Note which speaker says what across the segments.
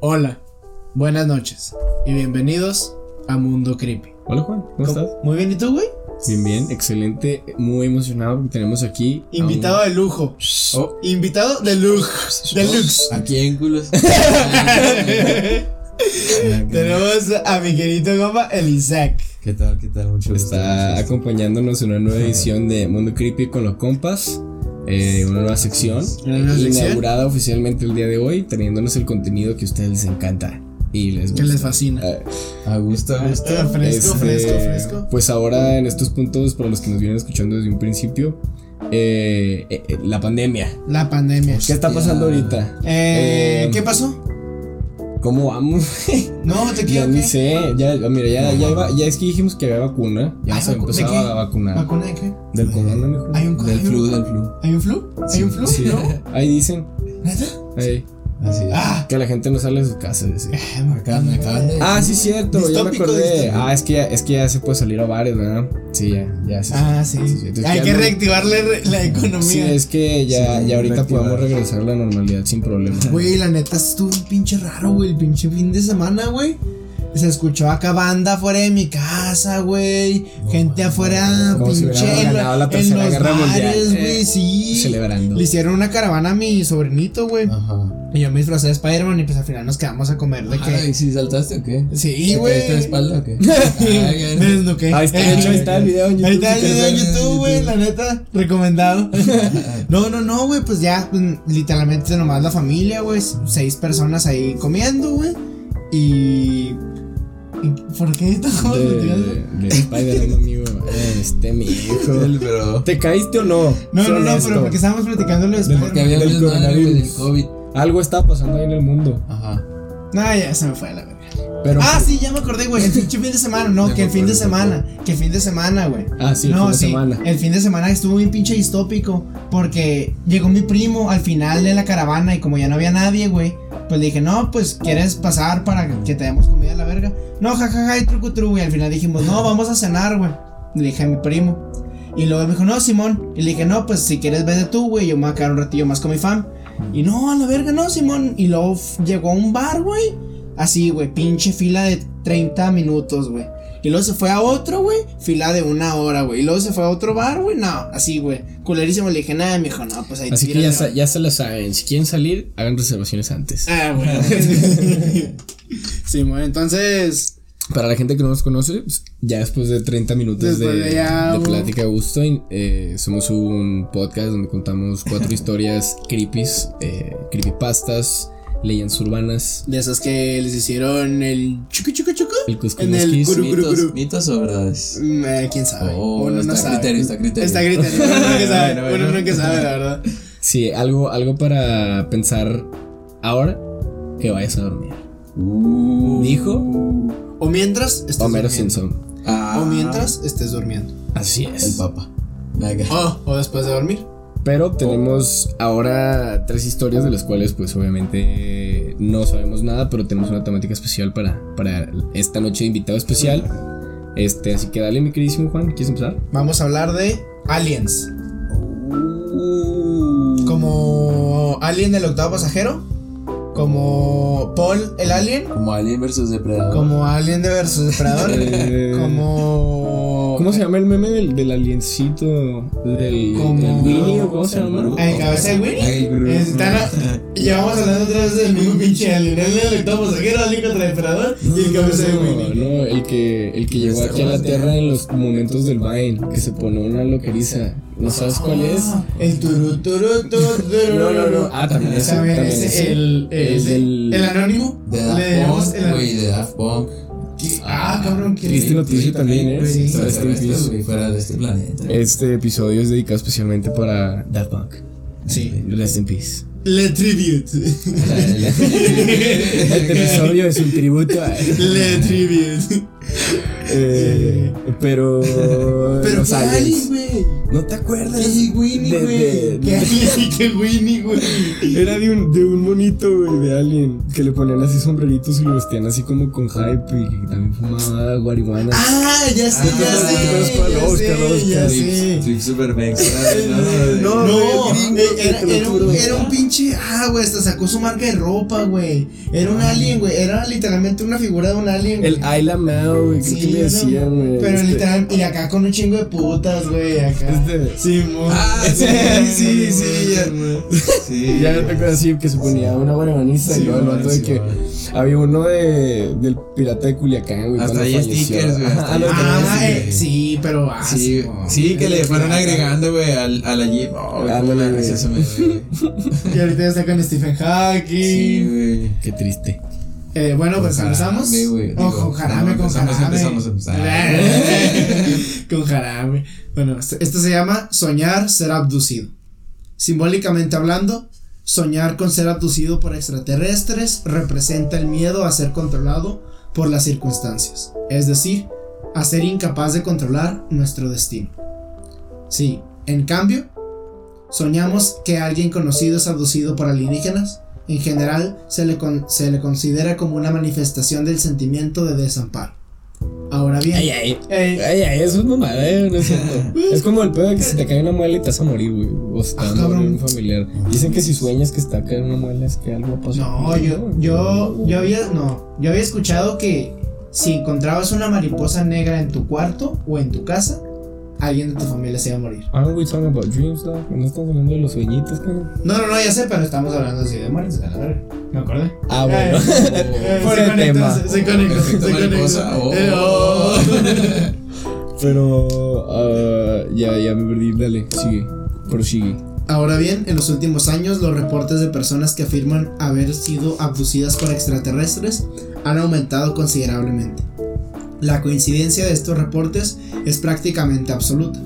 Speaker 1: Hola, buenas noches y bienvenidos a Mundo Creepy.
Speaker 2: Hola Juan, ¿cómo, estás?
Speaker 1: Muy bien, ¿y tú, güey?
Speaker 2: Bien, bien, excelente, muy emocionado porque tenemos aquí. a
Speaker 1: Invitado
Speaker 2: un-
Speaker 1: de lujo.
Speaker 2: Oh,
Speaker 1: Invitado de lujo. Deluxe.
Speaker 3: ¿A quién, culos?
Speaker 1: Tenemos a mi querido compa, el Isaac.
Speaker 3: ¿Qué tal? ¿Qué tal? Mucho gusto.
Speaker 2: está
Speaker 3: gusto.
Speaker 2: acompañándonos en una nueva edición de Mundo Creepy con los compas. Eh, una nueva sección.
Speaker 1: Una nueva sección.
Speaker 2: Inaugurada oficialmente el día de hoy, teniéndonos el contenido que a ustedes les encanta y les
Speaker 1: Que
Speaker 2: gusta.
Speaker 1: les fascina.
Speaker 2: Eh,
Speaker 3: A gusto, a gusto.
Speaker 1: Ah, fresco,
Speaker 2: Este,
Speaker 1: fresco, fresco.
Speaker 2: Pues ahora en estos puntos, para los que nos vienen escuchando desde un principio, eh, eh, eh, la pandemia.
Speaker 1: La pandemia.
Speaker 2: ¿Qué está pasando ahorita?
Speaker 1: Eh,
Speaker 2: Eh,
Speaker 1: ¿Qué pasó?
Speaker 2: ¿Cómo vamos?
Speaker 1: No, te
Speaker 2: ya
Speaker 1: quiero.
Speaker 2: ni
Speaker 1: ¿qué?
Speaker 2: sé, ya, mira, ya, ya, iba- ya es que dijimos que había vacuna, ya
Speaker 1: Ay,
Speaker 2: se
Speaker 1: vacu- ¿de
Speaker 2: empezaba
Speaker 1: qué?
Speaker 2: a vacunar.
Speaker 1: ¿Vacuna de qué?
Speaker 2: Del corona, mejor.
Speaker 1: ¿Hay un
Speaker 3: Del
Speaker 1: hay un-
Speaker 3: flu, del flu.
Speaker 1: ¿Hay un flu? ¿Hay un flu?
Speaker 2: Sí,
Speaker 1: ¿No?
Speaker 2: ahí dicen,
Speaker 1: ¿Neta?
Speaker 2: ahí,
Speaker 3: Así es.
Speaker 1: Ah,
Speaker 2: que la gente no sale de su casa. dice.
Speaker 3: Acá me acaban de.
Speaker 2: Ah, sí, cierto, ya me acordé.
Speaker 1: distópico.
Speaker 2: Ah, es que ya, es que ya se puede salir a bares, ¿verdad? Sí, ya, ya. Sí,
Speaker 1: ah, sí.
Speaker 2: sí, entonces
Speaker 1: Hay que
Speaker 2: no-
Speaker 1: reactivarle re- la economía.
Speaker 2: Sí, es que ya,
Speaker 3: Sí,
Speaker 2: ya ahorita
Speaker 3: reactivar.
Speaker 2: podemos regresar a la normalidad sin problema.
Speaker 1: Güey, la neta estuvo un pinche raro, güey. El pinche fin de semana, güey. Se escuchó acá banda afuera de mi casa, güey. Gente afuera,
Speaker 2: Como si
Speaker 1: pinche. en,
Speaker 2: ganado la
Speaker 1: en los
Speaker 2: Guerra eh,
Speaker 1: güey, sí.
Speaker 2: Celebrando.
Speaker 1: Le hicieron una caravana a mi sobrinito, güey.
Speaker 3: Ajá.
Speaker 1: Y yo me disfracé de Spider-Man y pues al final nos quedamos a comer de
Speaker 3: Ay,
Speaker 1: que.
Speaker 3: ¿sí saltaste o qué?
Speaker 1: Sí,
Speaker 3: ¿Te
Speaker 1: güey.
Speaker 3: caíste de espalda o qué? Ay.
Speaker 2: Ahí está, hecho, ahí está el video en YouTube.
Speaker 1: Ahí está el
Speaker 2: si
Speaker 1: video en. YouTube, güey, la neta, recomendado. No, no, no, güey, pues ya, pues, literalmente nomás la familia, güey, seis personas ahí comiendo, güey. Y... ¿Por qué estamos?
Speaker 2: De, de Spider-Man, amigo. Este, mi hijo.
Speaker 3: Pero.
Speaker 2: ¿Te caíste o no?
Speaker 1: No, no, no,
Speaker 2: honesto.
Speaker 1: pero porque estábamos platicando lo de
Speaker 2: Del-
Speaker 3: Porque
Speaker 1: Spider-Man.
Speaker 3: había
Speaker 2: Del
Speaker 3: del. COVID.
Speaker 2: Algo está pasando ahí en el mundo.
Speaker 3: Ajá.
Speaker 1: No, ya se me fue a la verga.
Speaker 2: Pero.
Speaker 1: Ah, sí, ya me acordé, güey, el pinche fin de semana, no, que el fin de semana, que el fin de semana, güey.
Speaker 2: Ah, sí, el
Speaker 1: no,
Speaker 2: fin de
Speaker 1: sí,
Speaker 2: semana.
Speaker 1: el fin de semana estuvo bien pinche distópico porque llegó mi primo al final de la caravana y como ya no había nadie, güey, pues le dije, no, pues quieres pasar para que te demos comida a la verga. No, jajaja, y truco tru, güey. Al final dijimos, no, vamos a cenar, güey. Le dije a mi primo. Y luego me dijo, no, Simón. Y le dije, no, pues si quieres vete tú, güey, yo me voy a quedar un ratillo más con mi fam. Y no, a la verga, no, Simón. Y luego llegó a un bar, güey. Así, güey, pinche fila de 30 minutos, güey. Y luego se fue a otro, güey, fila de una hora, güey. Y luego se fue a otro bar, güey, no, así, güey. Culerísimo, le dije, nada, mijo, no, pues ahí
Speaker 2: Así que ya, sa-
Speaker 1: güey".
Speaker 2: ya se lo saben. Si quieren salir, hagan reservaciones antes.
Speaker 1: Ah, güey. sí, bueno, entonces.
Speaker 2: Para la gente que no nos conoce, pues, ya después de 30 minutos de,
Speaker 1: Después de ya,
Speaker 2: de
Speaker 1: uh.
Speaker 2: plática a gusto, eh, somos un podcast donde contamos cuatro historias creepies, eh, creepypastas, leyendas urbanas,
Speaker 1: De esas que les hicieron el chucu chucu chucu.
Speaker 2: el Cusco
Speaker 1: En el Guru,
Speaker 3: ¿Mitos,
Speaker 1: guru.
Speaker 3: ¿Mitos o verdades?
Speaker 1: Mm, eh, ¿Quién sabe?
Speaker 3: Oh,
Speaker 1: Uno no
Speaker 3: está
Speaker 1: sabe.
Speaker 3: criterio, está criterio.
Speaker 1: Está criterio. Uno nunca sabe.
Speaker 3: Bueno,
Speaker 1: Uno
Speaker 3: bueno.
Speaker 1: nunca sabe, la verdad.
Speaker 2: Sí, algo, algo para pensar ahora que vayas a dormir.
Speaker 3: Uh.
Speaker 2: Dijo
Speaker 1: O mientras estés
Speaker 2: Homero
Speaker 1: durmiendo.
Speaker 2: Simpson.
Speaker 3: Ah,
Speaker 1: O mientras estés durmiendo.
Speaker 2: Así
Speaker 3: El
Speaker 2: es.
Speaker 3: papa. Venga.
Speaker 1: Oh, o después de dormir.
Speaker 2: Pero tenemos ahora tres historias de las cuales pues obviamente no sabemos nada, pero tenemos una temática especial para, para esta noche de invitado especial. Este, así que dale mi queridísimo Juan, ¿quieres empezar?
Speaker 1: Vamos a hablar de aliens.
Speaker 3: Uh.
Speaker 1: Como Alien del octavo pasajero. Como Paul el alien.
Speaker 3: Como Alien versus Depredador.
Speaker 1: Como Alien de versus Depredador.
Speaker 2: Eh,
Speaker 1: como.
Speaker 2: ¿Cómo se llama el meme del, del aliencito? Del,
Speaker 1: Como-
Speaker 2: Winnie o cómo se llama?
Speaker 1: ¿El cabeza de Winnie? Están a- Llevamos hablando otra vez del mismo pinche alien. El alien del octavo pasajero, alien contra Depredador y el cabeza de
Speaker 2: No,
Speaker 1: Winnie.
Speaker 2: no, el que, el que llegó aquí a la Tierra en los momentos del Vine, que se pone una loqueriza. ¿No sabes cuál es?
Speaker 1: Ah, El turu turu turu turu.
Speaker 2: No, no, no. Ah, también ese,
Speaker 1: También
Speaker 2: también
Speaker 1: ese,
Speaker 2: ese.
Speaker 1: el, el,
Speaker 2: El
Speaker 1: el anónimo.
Speaker 3: De
Speaker 1: Le
Speaker 3: Daft Punk,
Speaker 1: el
Speaker 3: güey, de Daft Punk.
Speaker 1: Ah, cabrón, que
Speaker 2: Triste noticia también, ¿eh?
Speaker 1: Sí.
Speaker 3: Güey, fuera de este planeta.
Speaker 2: Este episodio es dedicado especialmente para Daft Punk.
Speaker 1: Sí.
Speaker 2: Rest in peace.
Speaker 1: Le tribute.
Speaker 2: Este episodio es un tributo a.
Speaker 1: Le tribute.
Speaker 2: Eh, pero.
Speaker 1: Pero qué güey.
Speaker 2: ¿No te acuerdas?
Speaker 1: ¿Qué Winnie,
Speaker 2: De-
Speaker 1: güey? ¿Qué? ¿Qué Winnie, güey?
Speaker 2: Era de un, de un monito, güey, de alguien que le ponían así sombreritos y lo vestían así como con hype y que también fumaba marihuana.
Speaker 1: Ah, ya sé,
Speaker 3: Ah,
Speaker 1: ya
Speaker 3: ¿te
Speaker 1: sé. ya sé, ya
Speaker 2: Oscar.
Speaker 1: sé.
Speaker 3: Trip Super Banks.
Speaker 2: No,
Speaker 1: No, eh, era, un, pinche. Ah, güey, hasta sacó su marca de ropa, güey. Era un alien, güey. Era literalmente una figura de un alien.
Speaker 2: El. Ayla Mao, güey, que le decían, güey.
Speaker 1: Pero
Speaker 2: este,
Speaker 1: literal, y acá con un chingo de putas, güey. Acá.
Speaker 2: Este-
Speaker 1: Sí, mo.
Speaker 3: Ah, sí, sí, sí, ya. Sí.
Speaker 2: Ya te acuerdas así que se ponía una marihuanista y
Speaker 3: Sí,
Speaker 2: luego el vato de que
Speaker 3: man.
Speaker 2: había uno de, del pirata de Culiacán, güey.
Speaker 3: Hasta
Speaker 2: falleció.
Speaker 3: stickers, güey, hasta hay
Speaker 2: los
Speaker 1: Ah,
Speaker 3: sí,
Speaker 1: eh, sí, pero. Ah,
Speaker 3: Sí, sí, que le fueron
Speaker 1: Ah,
Speaker 3: agregando, güey, al, a la Jeep. Oh,
Speaker 2: Ándale, güey.
Speaker 3: me.
Speaker 1: Y ahorita ya está con Stephen Hawking.
Speaker 3: Sí, güey.
Speaker 2: Qué triste.
Speaker 1: Eh, bueno, pues empezamos.
Speaker 3: Digo,
Speaker 1: con jarame, con
Speaker 3: empezamos,
Speaker 1: jarame.
Speaker 3: empezamos, empezamos.
Speaker 1: con jarame. Bueno, esto esto se llama soñar ser abducido. Simbólicamente hablando, soñar con ser abducido por extraterrestres representa el miedo a ser controlado por las circunstancias, es decir, a ser incapaz de controlar nuestro destino. Sí, en cambio, soñamos que alguien conocido es abducido por alienígenas. En general, se le, con- se le considera como una manifestación del sentimiento de desamparo. Ahora bien,
Speaker 2: Ay, ay.
Speaker 1: eh,
Speaker 2: Ay, ay, eso es mamada, eh, no es cierto. Es como el pedo de que se te cae una muela y te vas a morir, güey. O se te va a
Speaker 1: Ah,
Speaker 2: morir
Speaker 1: cabrón.
Speaker 2: un familiar. Dicen que si sueñas que está cayendo una muela es que algo pasó.
Speaker 1: No, yo, yo, yo había, no, yo había escuchado que si encontrabas una mariposa negra en tu cuarto o en tu casa, alguien de tu familia se iba a morir.
Speaker 2: Aren't we talking about dreams, though? No estamos hablando de los sueñitos, cabrón.
Speaker 1: No, no, no, ya sé, pero estamos hablando así de muertes, a la verga. Me acordé.
Speaker 2: Ah, bueno.
Speaker 1: Eh, eh,
Speaker 2: Por
Speaker 1: se
Speaker 2: el
Speaker 1: conectó,
Speaker 2: tema.
Speaker 1: se- se conectó, se conectó. Eh, oh.
Speaker 2: Pero, ah, ya, ya me perdí. Dale, sigue. Prosigue.
Speaker 1: Ahora bien, en los últimos años los reportes de personas que afirman haber sido abducidas por extraterrestres han aumentado considerablemente. La coincidencia de estos reportes es prácticamente absoluta.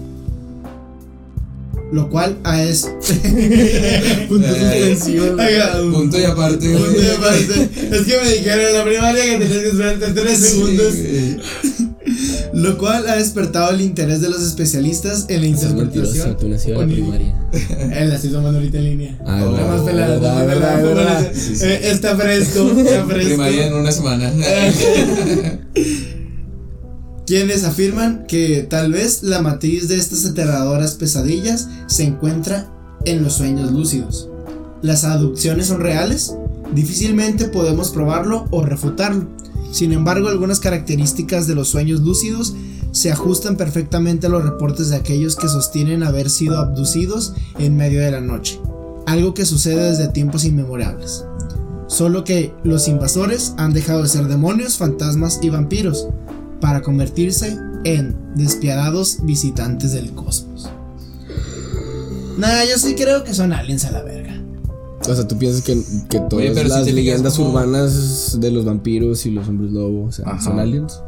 Speaker 1: Lo cual ah, es... Punto
Speaker 3: Eh, Punto y aparte,
Speaker 1: punto y aparte. Es que me dijeron en la primaria que tenías que esperarte tres
Speaker 3: Sí,
Speaker 1: segundos. Lo cual ha despertado el interés de los especialistas en la interpretación.
Speaker 2: tú nació en la
Speaker 1: Oni-
Speaker 2: primaria.
Speaker 1: Él la estoy tomando ahorita en línea.
Speaker 2: Ah,
Speaker 3: Oh,
Speaker 1: Está más pelada,
Speaker 2: verdad,
Speaker 1: pelada,
Speaker 2: verdad, verdad.
Speaker 1: más-
Speaker 3: Sí, sí.
Speaker 1: Eh, Está fresco, está fresco.
Speaker 3: Primaria en una semana.
Speaker 1: Quienes afirman que tal vez la matriz de estas aterradoras pesadillas se encuentra en los sueños lúcidos. ¿Las aducciones son reales? Difícilmente podemos probarlo o refutarlo. Sin embargo, algunas características de los sueños lúcidos se ajustan perfectamente a los reportes de aquellos que sostienen haber sido abducidos en medio de la noche, algo que sucede desde tiempos inmemorables. Solo que los invasores han dejado de ser demonios, fantasmas y vampiros para convertirse en despiadados visitantes del cosmos. Nah, yo sí creo que son aliens a la verga.
Speaker 2: O sea, tú piensas que, que todas
Speaker 3: Oye, si
Speaker 2: las
Speaker 3: fijas
Speaker 2: leyendas
Speaker 3: como-
Speaker 2: urbanas de los vampiros y los hombres lobos o sea,
Speaker 3: Ajá.
Speaker 2: son aliens.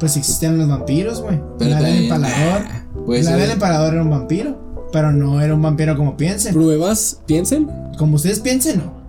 Speaker 1: Pues existen los vampiros, güey. Del
Speaker 3: también-
Speaker 1: empalador.
Speaker 3: Puede
Speaker 1: La del
Speaker 3: ser.
Speaker 1: empalador era un vampiro. Pero no era un vampiro como piensen.
Speaker 2: ¿Pruebas? ¿Piensen?
Speaker 1: Como ustedes piensen, no.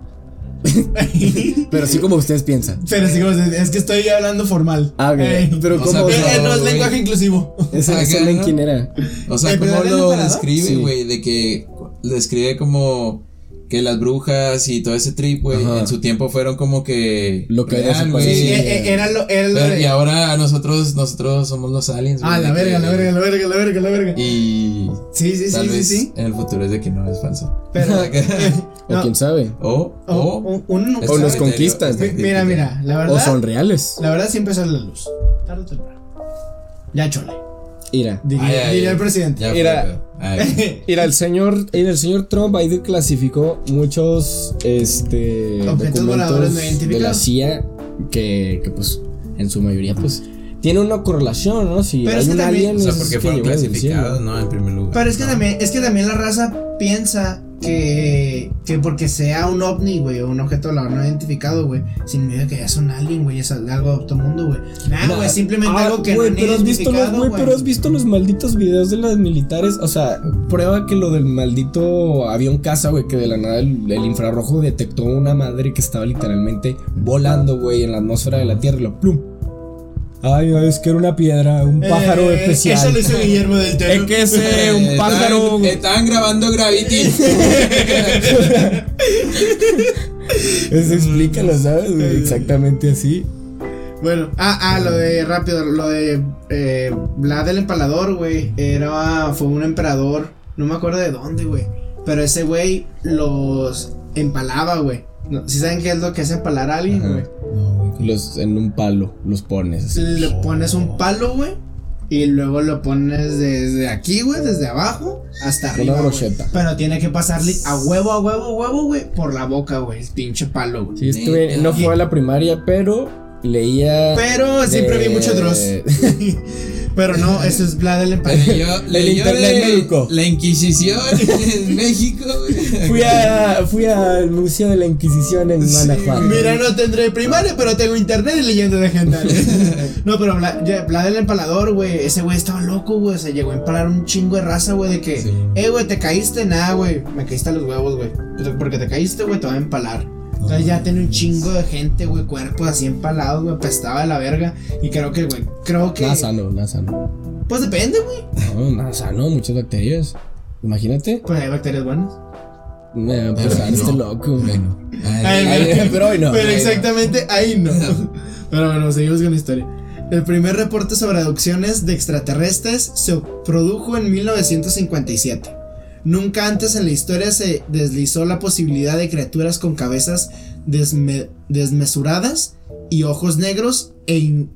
Speaker 2: Pero sí como ustedes piensan.
Speaker 1: Pero sí, como ustedes- es que estoy hablando formal.
Speaker 2: Ah, ok.
Speaker 1: Ey.
Speaker 2: Pero
Speaker 3: O
Speaker 2: ¿cómo?
Speaker 3: sea,
Speaker 1: Eh,
Speaker 3: pero-
Speaker 1: eh, no es lenguaje inclusivo.
Speaker 2: ¿Ese,
Speaker 3: Ah, ¿no?
Speaker 2: quién era?
Speaker 3: O sea,
Speaker 1: Eh,
Speaker 3: ¿cómo lo describe,
Speaker 2: Sí.
Speaker 3: güey? De que lo describe como que las brujas y todo ese trip, güey, en su tiempo fueron como que
Speaker 2: Lo que
Speaker 3: real,
Speaker 2: era
Speaker 3: güey.
Speaker 1: Sí,
Speaker 2: Sí.
Speaker 1: eh, eh, era lo, era lo
Speaker 3: Pero-
Speaker 1: de-
Speaker 3: y ahora nosotros nosotros somos los aliens, güey.
Speaker 1: Ah, la verga,
Speaker 3: que-
Speaker 1: la verga, la verga, la verga, la verga.
Speaker 3: Y
Speaker 1: Sí, sí, sí,
Speaker 3: tal
Speaker 1: sí,
Speaker 3: vez
Speaker 1: sí.
Speaker 3: en el futuro es de que no es falso.
Speaker 1: Pero.
Speaker 2: ¿O
Speaker 1: no,
Speaker 2: quién sabe?
Speaker 3: O,
Speaker 1: o-
Speaker 3: o,
Speaker 1: un-
Speaker 2: O los
Speaker 1: Mi- Mira, mira, la
Speaker 2: ¿O
Speaker 1: verdad.
Speaker 2: son reales?
Speaker 1: La verdad siempre sale la luz. Tarde o temprano. Ya chole.
Speaker 2: Mira.
Speaker 1: Diría,
Speaker 3: Ay, ay,
Speaker 1: diría
Speaker 3: ay.
Speaker 1: el presidente.
Speaker 2: Mira. el señor, mira, el señor Trump ahí clasificó muchos este,
Speaker 1: Objetos
Speaker 2: documentos de la. CIA que, que, pues en su mayoría pues tiene una correlación, ¿no? Si
Speaker 1: Pero
Speaker 2: hay
Speaker 1: es que
Speaker 2: un
Speaker 1: también-
Speaker 2: alien
Speaker 3: o sea, porque fueron
Speaker 2: del
Speaker 3: clasificados. ¿no? En primer lugar.
Speaker 1: Pero es que
Speaker 3: No.
Speaker 1: también, es que también la raza piensa que, que porque sea un ovni, güey, o un objeto volador no identificado, güey, significa que ya es un alien, güey, es algo de otro mundo, güey. Nah, güey, simplemente
Speaker 2: Ah,
Speaker 1: algo que
Speaker 2: güey,
Speaker 1: no
Speaker 2: pero has visto los, güey. pero has visto los malditos videos de las militares, o sea, prueba que lo del maldito avión caza, güey, que de la nada el, el infrarrojo detectó una madre que estaba literalmente volando, güey, en la atmósfera de la Tierra, y lo plum. Ay, no, es que era una piedra, un pájaro
Speaker 1: Eh,
Speaker 2: especial.
Speaker 1: Eso lo hizo Guillermo del Toro.
Speaker 2: Es que ese,
Speaker 3: Eh,
Speaker 2: un pájaro.
Speaker 3: Estaban, estaban grabando Gravity.
Speaker 2: Eso explícalo, ¿sabes? güey? Exactamente así.
Speaker 1: Bueno, ah, ah, lo de rápido, lo de eh, Vlad el empalador, güey. Era, fue un emperador, no me acuerdo de dónde, güey. Pero ese güey los empalaba, güey. No, ¿Sí saben qué es lo que es empalar a alguien,
Speaker 2: Ajá. Los, en un palo, los pones así.
Speaker 1: Le pones un palo, güey. Y luego lo pones desde aquí, güey, desde abajo hasta
Speaker 2: Una
Speaker 1: arriba. güey.
Speaker 2: brocheta.
Speaker 1: Pero tiene que pasarle a huevo, a huevo, a huevo, güey, por la boca, güey. El pinche palo, güey.
Speaker 2: Sí, estuve, no fue a la primaria, pero leía.
Speaker 1: Pero siempre vi mucho Dross. Pero no, eso es Vlad el empalador.
Speaker 3: Leyó, leyó
Speaker 2: internet
Speaker 3: de. La Inquisición en México.
Speaker 2: Fui, a, fui al Museo de la Inquisición en Guanajuato.
Speaker 1: Mira, no tendré primaria, pero tengo internet y leyendo legendarias. no, pero Vlad, el empalador, güey. Ese güey estaba loco, güey. Se llegó a empalar un chingo de raza, güey. De que,
Speaker 3: Sí.
Speaker 1: eh, güey, te caíste. Nada, güey. Me caíste a los huevos, güey. Porque te caíste, güey, te va a empalar. Entonces ya tiene un chingo de gente, güey, cuerpos así empalados, güey, apestaba de la verga. Y creo que, güey, creo que.
Speaker 2: Nada sano, nada sano.
Speaker 1: Pues depende, güey.
Speaker 2: No, nada sano, muchas bacterias. Imagínate.
Speaker 1: Pues hay bacterias buenas.
Speaker 2: Me va a
Speaker 3: Pero
Speaker 2: empezar
Speaker 3: no.
Speaker 2: este loco.
Speaker 3: Bueno.
Speaker 1: Ay,
Speaker 3: Ay,
Speaker 2: Ay, pero hoy no.
Speaker 1: Pero
Speaker 3: Ay, no.
Speaker 1: exactamente ahí no. Pero bueno, seguimos con la historia. El primer reporte sobre abducciones de extraterrestres se produjo en 1957. Nunca antes en la historia se deslizó la posibilidad de criaturas con cabezas desme- desmesuradas y ojos negros e, in-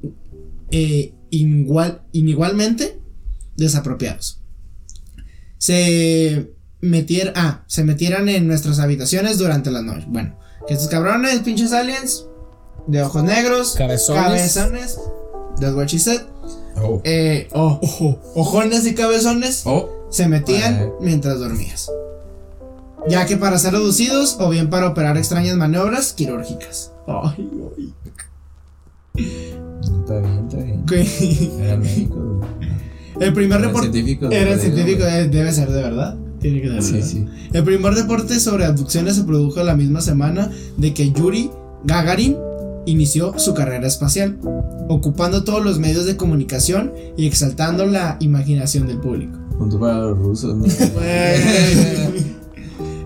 Speaker 1: e inigual- inigualmente desapropiados. Se metieran, ah, se metieran en nuestras habitaciones durante la noche. Bueno, que estos cabrones, pinches aliens, de ojos negros,
Speaker 2: Cabezones.
Speaker 1: cabezones, that's what she said,
Speaker 3: Oh.
Speaker 1: eh, oh, ojones y cabezones,
Speaker 3: Oh.
Speaker 1: Se metían mientras dormías. Ya que para ser reducidos o bien para operar extrañas maniobras quirúrgicas. Ay, ay.
Speaker 3: Está bien, está bien. Era médico.
Speaker 1: El primer reporte.
Speaker 3: científico.
Speaker 1: Era
Speaker 3: güey.
Speaker 1: científico, eh, debe ser de verdad. Tiene que ser de
Speaker 3: Sí,
Speaker 1: verdad.
Speaker 3: sí.
Speaker 1: El primer reporte sobre abducciones se produjo la misma semana de que Yuri Gagarin inició su carrera espacial, ocupando todos los medios de comunicación y exaltando la imaginación del público.
Speaker 3: Punto para los rusos, ¿no?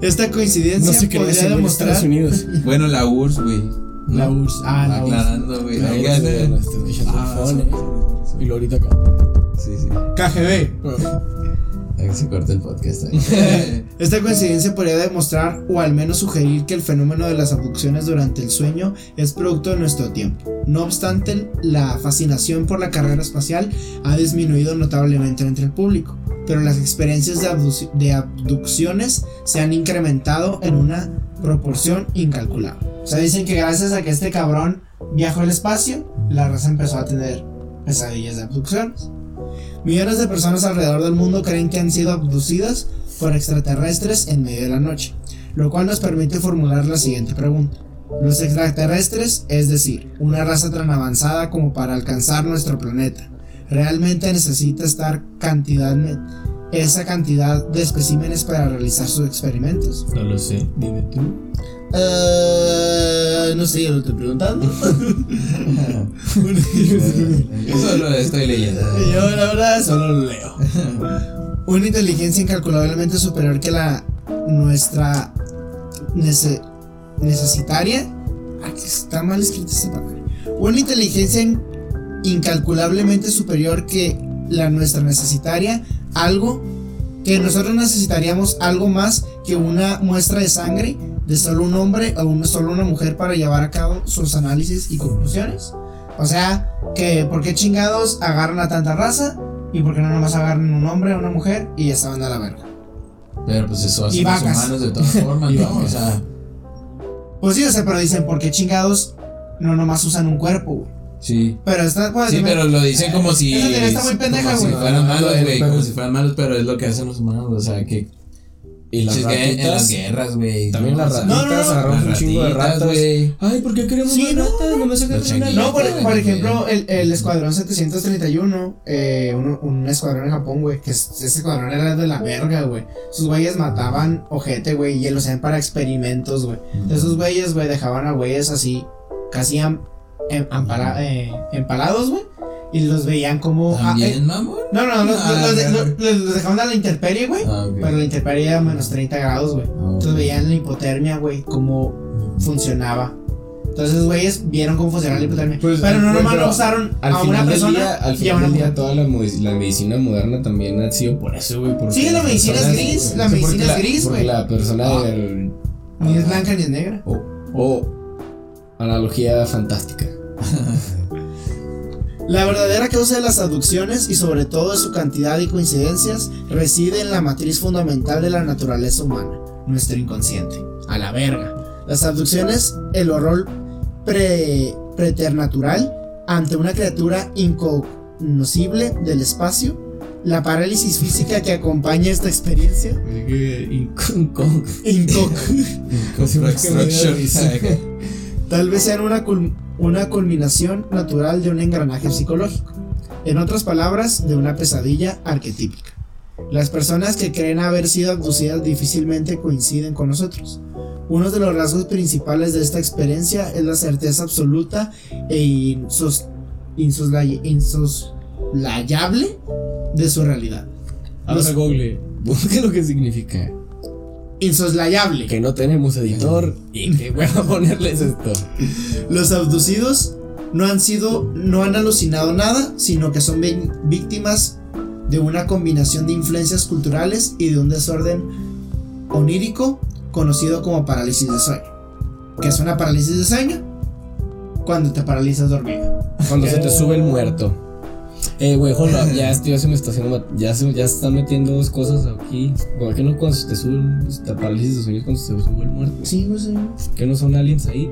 Speaker 1: Esta coincidencia
Speaker 2: No sé qué
Speaker 1: podría demostrar
Speaker 2: Estados Unidos.
Speaker 3: bueno, la URSS, güey.
Speaker 1: la URSS. Ah, la URSS.
Speaker 3: Aclarando, güey. Ah.
Speaker 2: Y lo ahorita acá.
Speaker 3: Sí, sí.
Speaker 1: KGB.
Speaker 3: Se corta el podcast.
Speaker 1: Esta coincidencia podría demostrar o al menos sugerir que el fenómeno de las abducciones durante el sueño es producto de nuestro tiempo. No obstante, la fascinación por la carrera espacial ha disminuido notablemente entre el público, pero las experiencias de, abduci- de abducciones se han incrementado en una proporción incalculable. O sea, dicen que gracias a que este cabrón viajó al espacio, la raza empezó a tener pesadillas de abducciones. Millones de personas alrededor del mundo creen que han sido abducidas por extraterrestres en medio de la noche, lo cual nos permite formular la siguiente pregunta. Los extraterrestres, es decir, una raza tan avanzada como para alcanzar nuestro planeta, ¿realmente necesita estar cantidad, esa cantidad de especímenes para realizar sus experimentos?
Speaker 2: No lo sé, dime tú.
Speaker 1: Eh, no sé, yo lo estoy preguntando.
Speaker 3: Solo estoy leyendo.
Speaker 1: Yo la verdad solo lo leo. Una inteligencia incalculablemente superior que la nuestra nece- necesitaria. Que está mal escrita esta palabra. Una inteligencia in- incalculablemente superior que la nuestra necesitaria. Algo que nosotros necesitaríamos algo más que una muestra de sangre de solo un hombre o solo una mujer para llevar a cabo sus análisis y conclusiones. O sea, que por qué chingados agarran a tanta raza y por qué no nomás agarran un hombre o una mujer y ya estaban a la verga.
Speaker 3: Pero pues eso
Speaker 1: Y
Speaker 3: hacen los humanos de todas formas, ¿no? O sea,
Speaker 1: Pues sí, o sea, pero dicen por qué chingados no nomás usan un cuerpo, güey.
Speaker 3: sí.
Speaker 1: Pero está, pues,
Speaker 3: Sí,
Speaker 1: me-
Speaker 3: pero lo dicen como si.
Speaker 1: Esa teoría está muy pendeja,
Speaker 3: como si fueran malos, güey. Como si fueran malos, pero es lo que hacen los humanos. O sea, que.
Speaker 2: Y las
Speaker 3: en, en las
Speaker 2: ratitas.
Speaker 3: guerras, güey.
Speaker 2: También las ratitas
Speaker 1: no, no, no.
Speaker 2: agarramos un chingo de
Speaker 3: ratitas,
Speaker 2: ratas.
Speaker 3: güey.
Speaker 2: Ay, ¿por qué queremos
Speaker 1: Sí,
Speaker 2: más
Speaker 1: no.
Speaker 2: ratas? No me sacan
Speaker 3: Los
Speaker 2: una.
Speaker 1: No, por, ejemplo, el, el escuadrón 731, eh, un, un escuadrón en Japón, güey, que es- ese escuadrón era de la verga, güey. Sus güeyes mataban ojete, güey, y lo hacían para experimentos, güey. Esos güeyes, güey, dejaban a güeyes así, casi am- em- ampara- eh, empalados, güey. Y los veían como. ah, eh,
Speaker 3: ¿También, mamón?
Speaker 1: no, no, los,
Speaker 3: Ah,
Speaker 1: los,
Speaker 3: verga.
Speaker 1: los- los- los dejaban a la intemperie, güey.
Speaker 3: Ah.
Speaker 1: Pero la intemperie era menos 30 grados, güey.
Speaker 3: Ah,
Speaker 1: Entonces veían la hipotermia, güey, cómo funcionaba. Entonces, güeyes vieron cómo funcionaba la hipotermia.
Speaker 2: Pues,
Speaker 1: pero no
Speaker 2: güey,
Speaker 1: nomás lo usaron
Speaker 2: Al
Speaker 1: a una persona
Speaker 2: día, al
Speaker 1: y a
Speaker 2: final
Speaker 1: una
Speaker 2: del día
Speaker 1: mujer.
Speaker 2: toda la, la medicina moderna también ha sido por eso, güey.
Speaker 1: Sí, la medicina es gris, la medicina es
Speaker 2: la-
Speaker 1: gris, güey.
Speaker 2: la persona
Speaker 3: Ah.
Speaker 2: del-
Speaker 1: Ni es blanca ni es negra.
Speaker 3: Oh,
Speaker 2: O analogía fantástica.
Speaker 1: La verdadera causa de las abducciones y sobre todo de su cantidad y coincidencias reside en la matriz fundamental de la naturaleza humana, nuestro inconsciente. A la verga. Las abducciones, el horror pre preternatural ante una criatura incognoscible del espacio, la parálisis física que acompaña esta experiencia, incoc
Speaker 3: Construction.
Speaker 1: Tal vez sean una, cul- una culminación natural de un engranaje psicológico. En otras palabras, de una pesadilla arquetípica. Las personas que creen haber sido abducidas difícilmente coinciden con nosotros. Uno de los rasgos principales de esta experiencia es la certeza absoluta e insos- insoslay- insoslayable de su realidad.
Speaker 2: Ahora Google, busque lo que significa.
Speaker 1: Insoslayable.
Speaker 2: Que no tenemos editor y que voy a ponerles esto.
Speaker 1: Los abducidos no han sido, no han alucinado nada, sino que son víctimas de una combinación de influencias culturales y de un desorden onírico conocido como parálisis de sueño. ¿Qué es una parálisis de sueño? Cuando te paralizas dormido.
Speaker 2: Cuando se te sube el muerto. Eh, güey, jola, ya, esto ya se me está haciendo. ma- Ya se, ya se están metiendo dos cosas aquí. ¿Por qué no cuando se te sube el- la parálisis de sueño es cuando se te sube el muerto?
Speaker 1: Sí, pues, sí.
Speaker 2: ¿Que no son aliens ahí?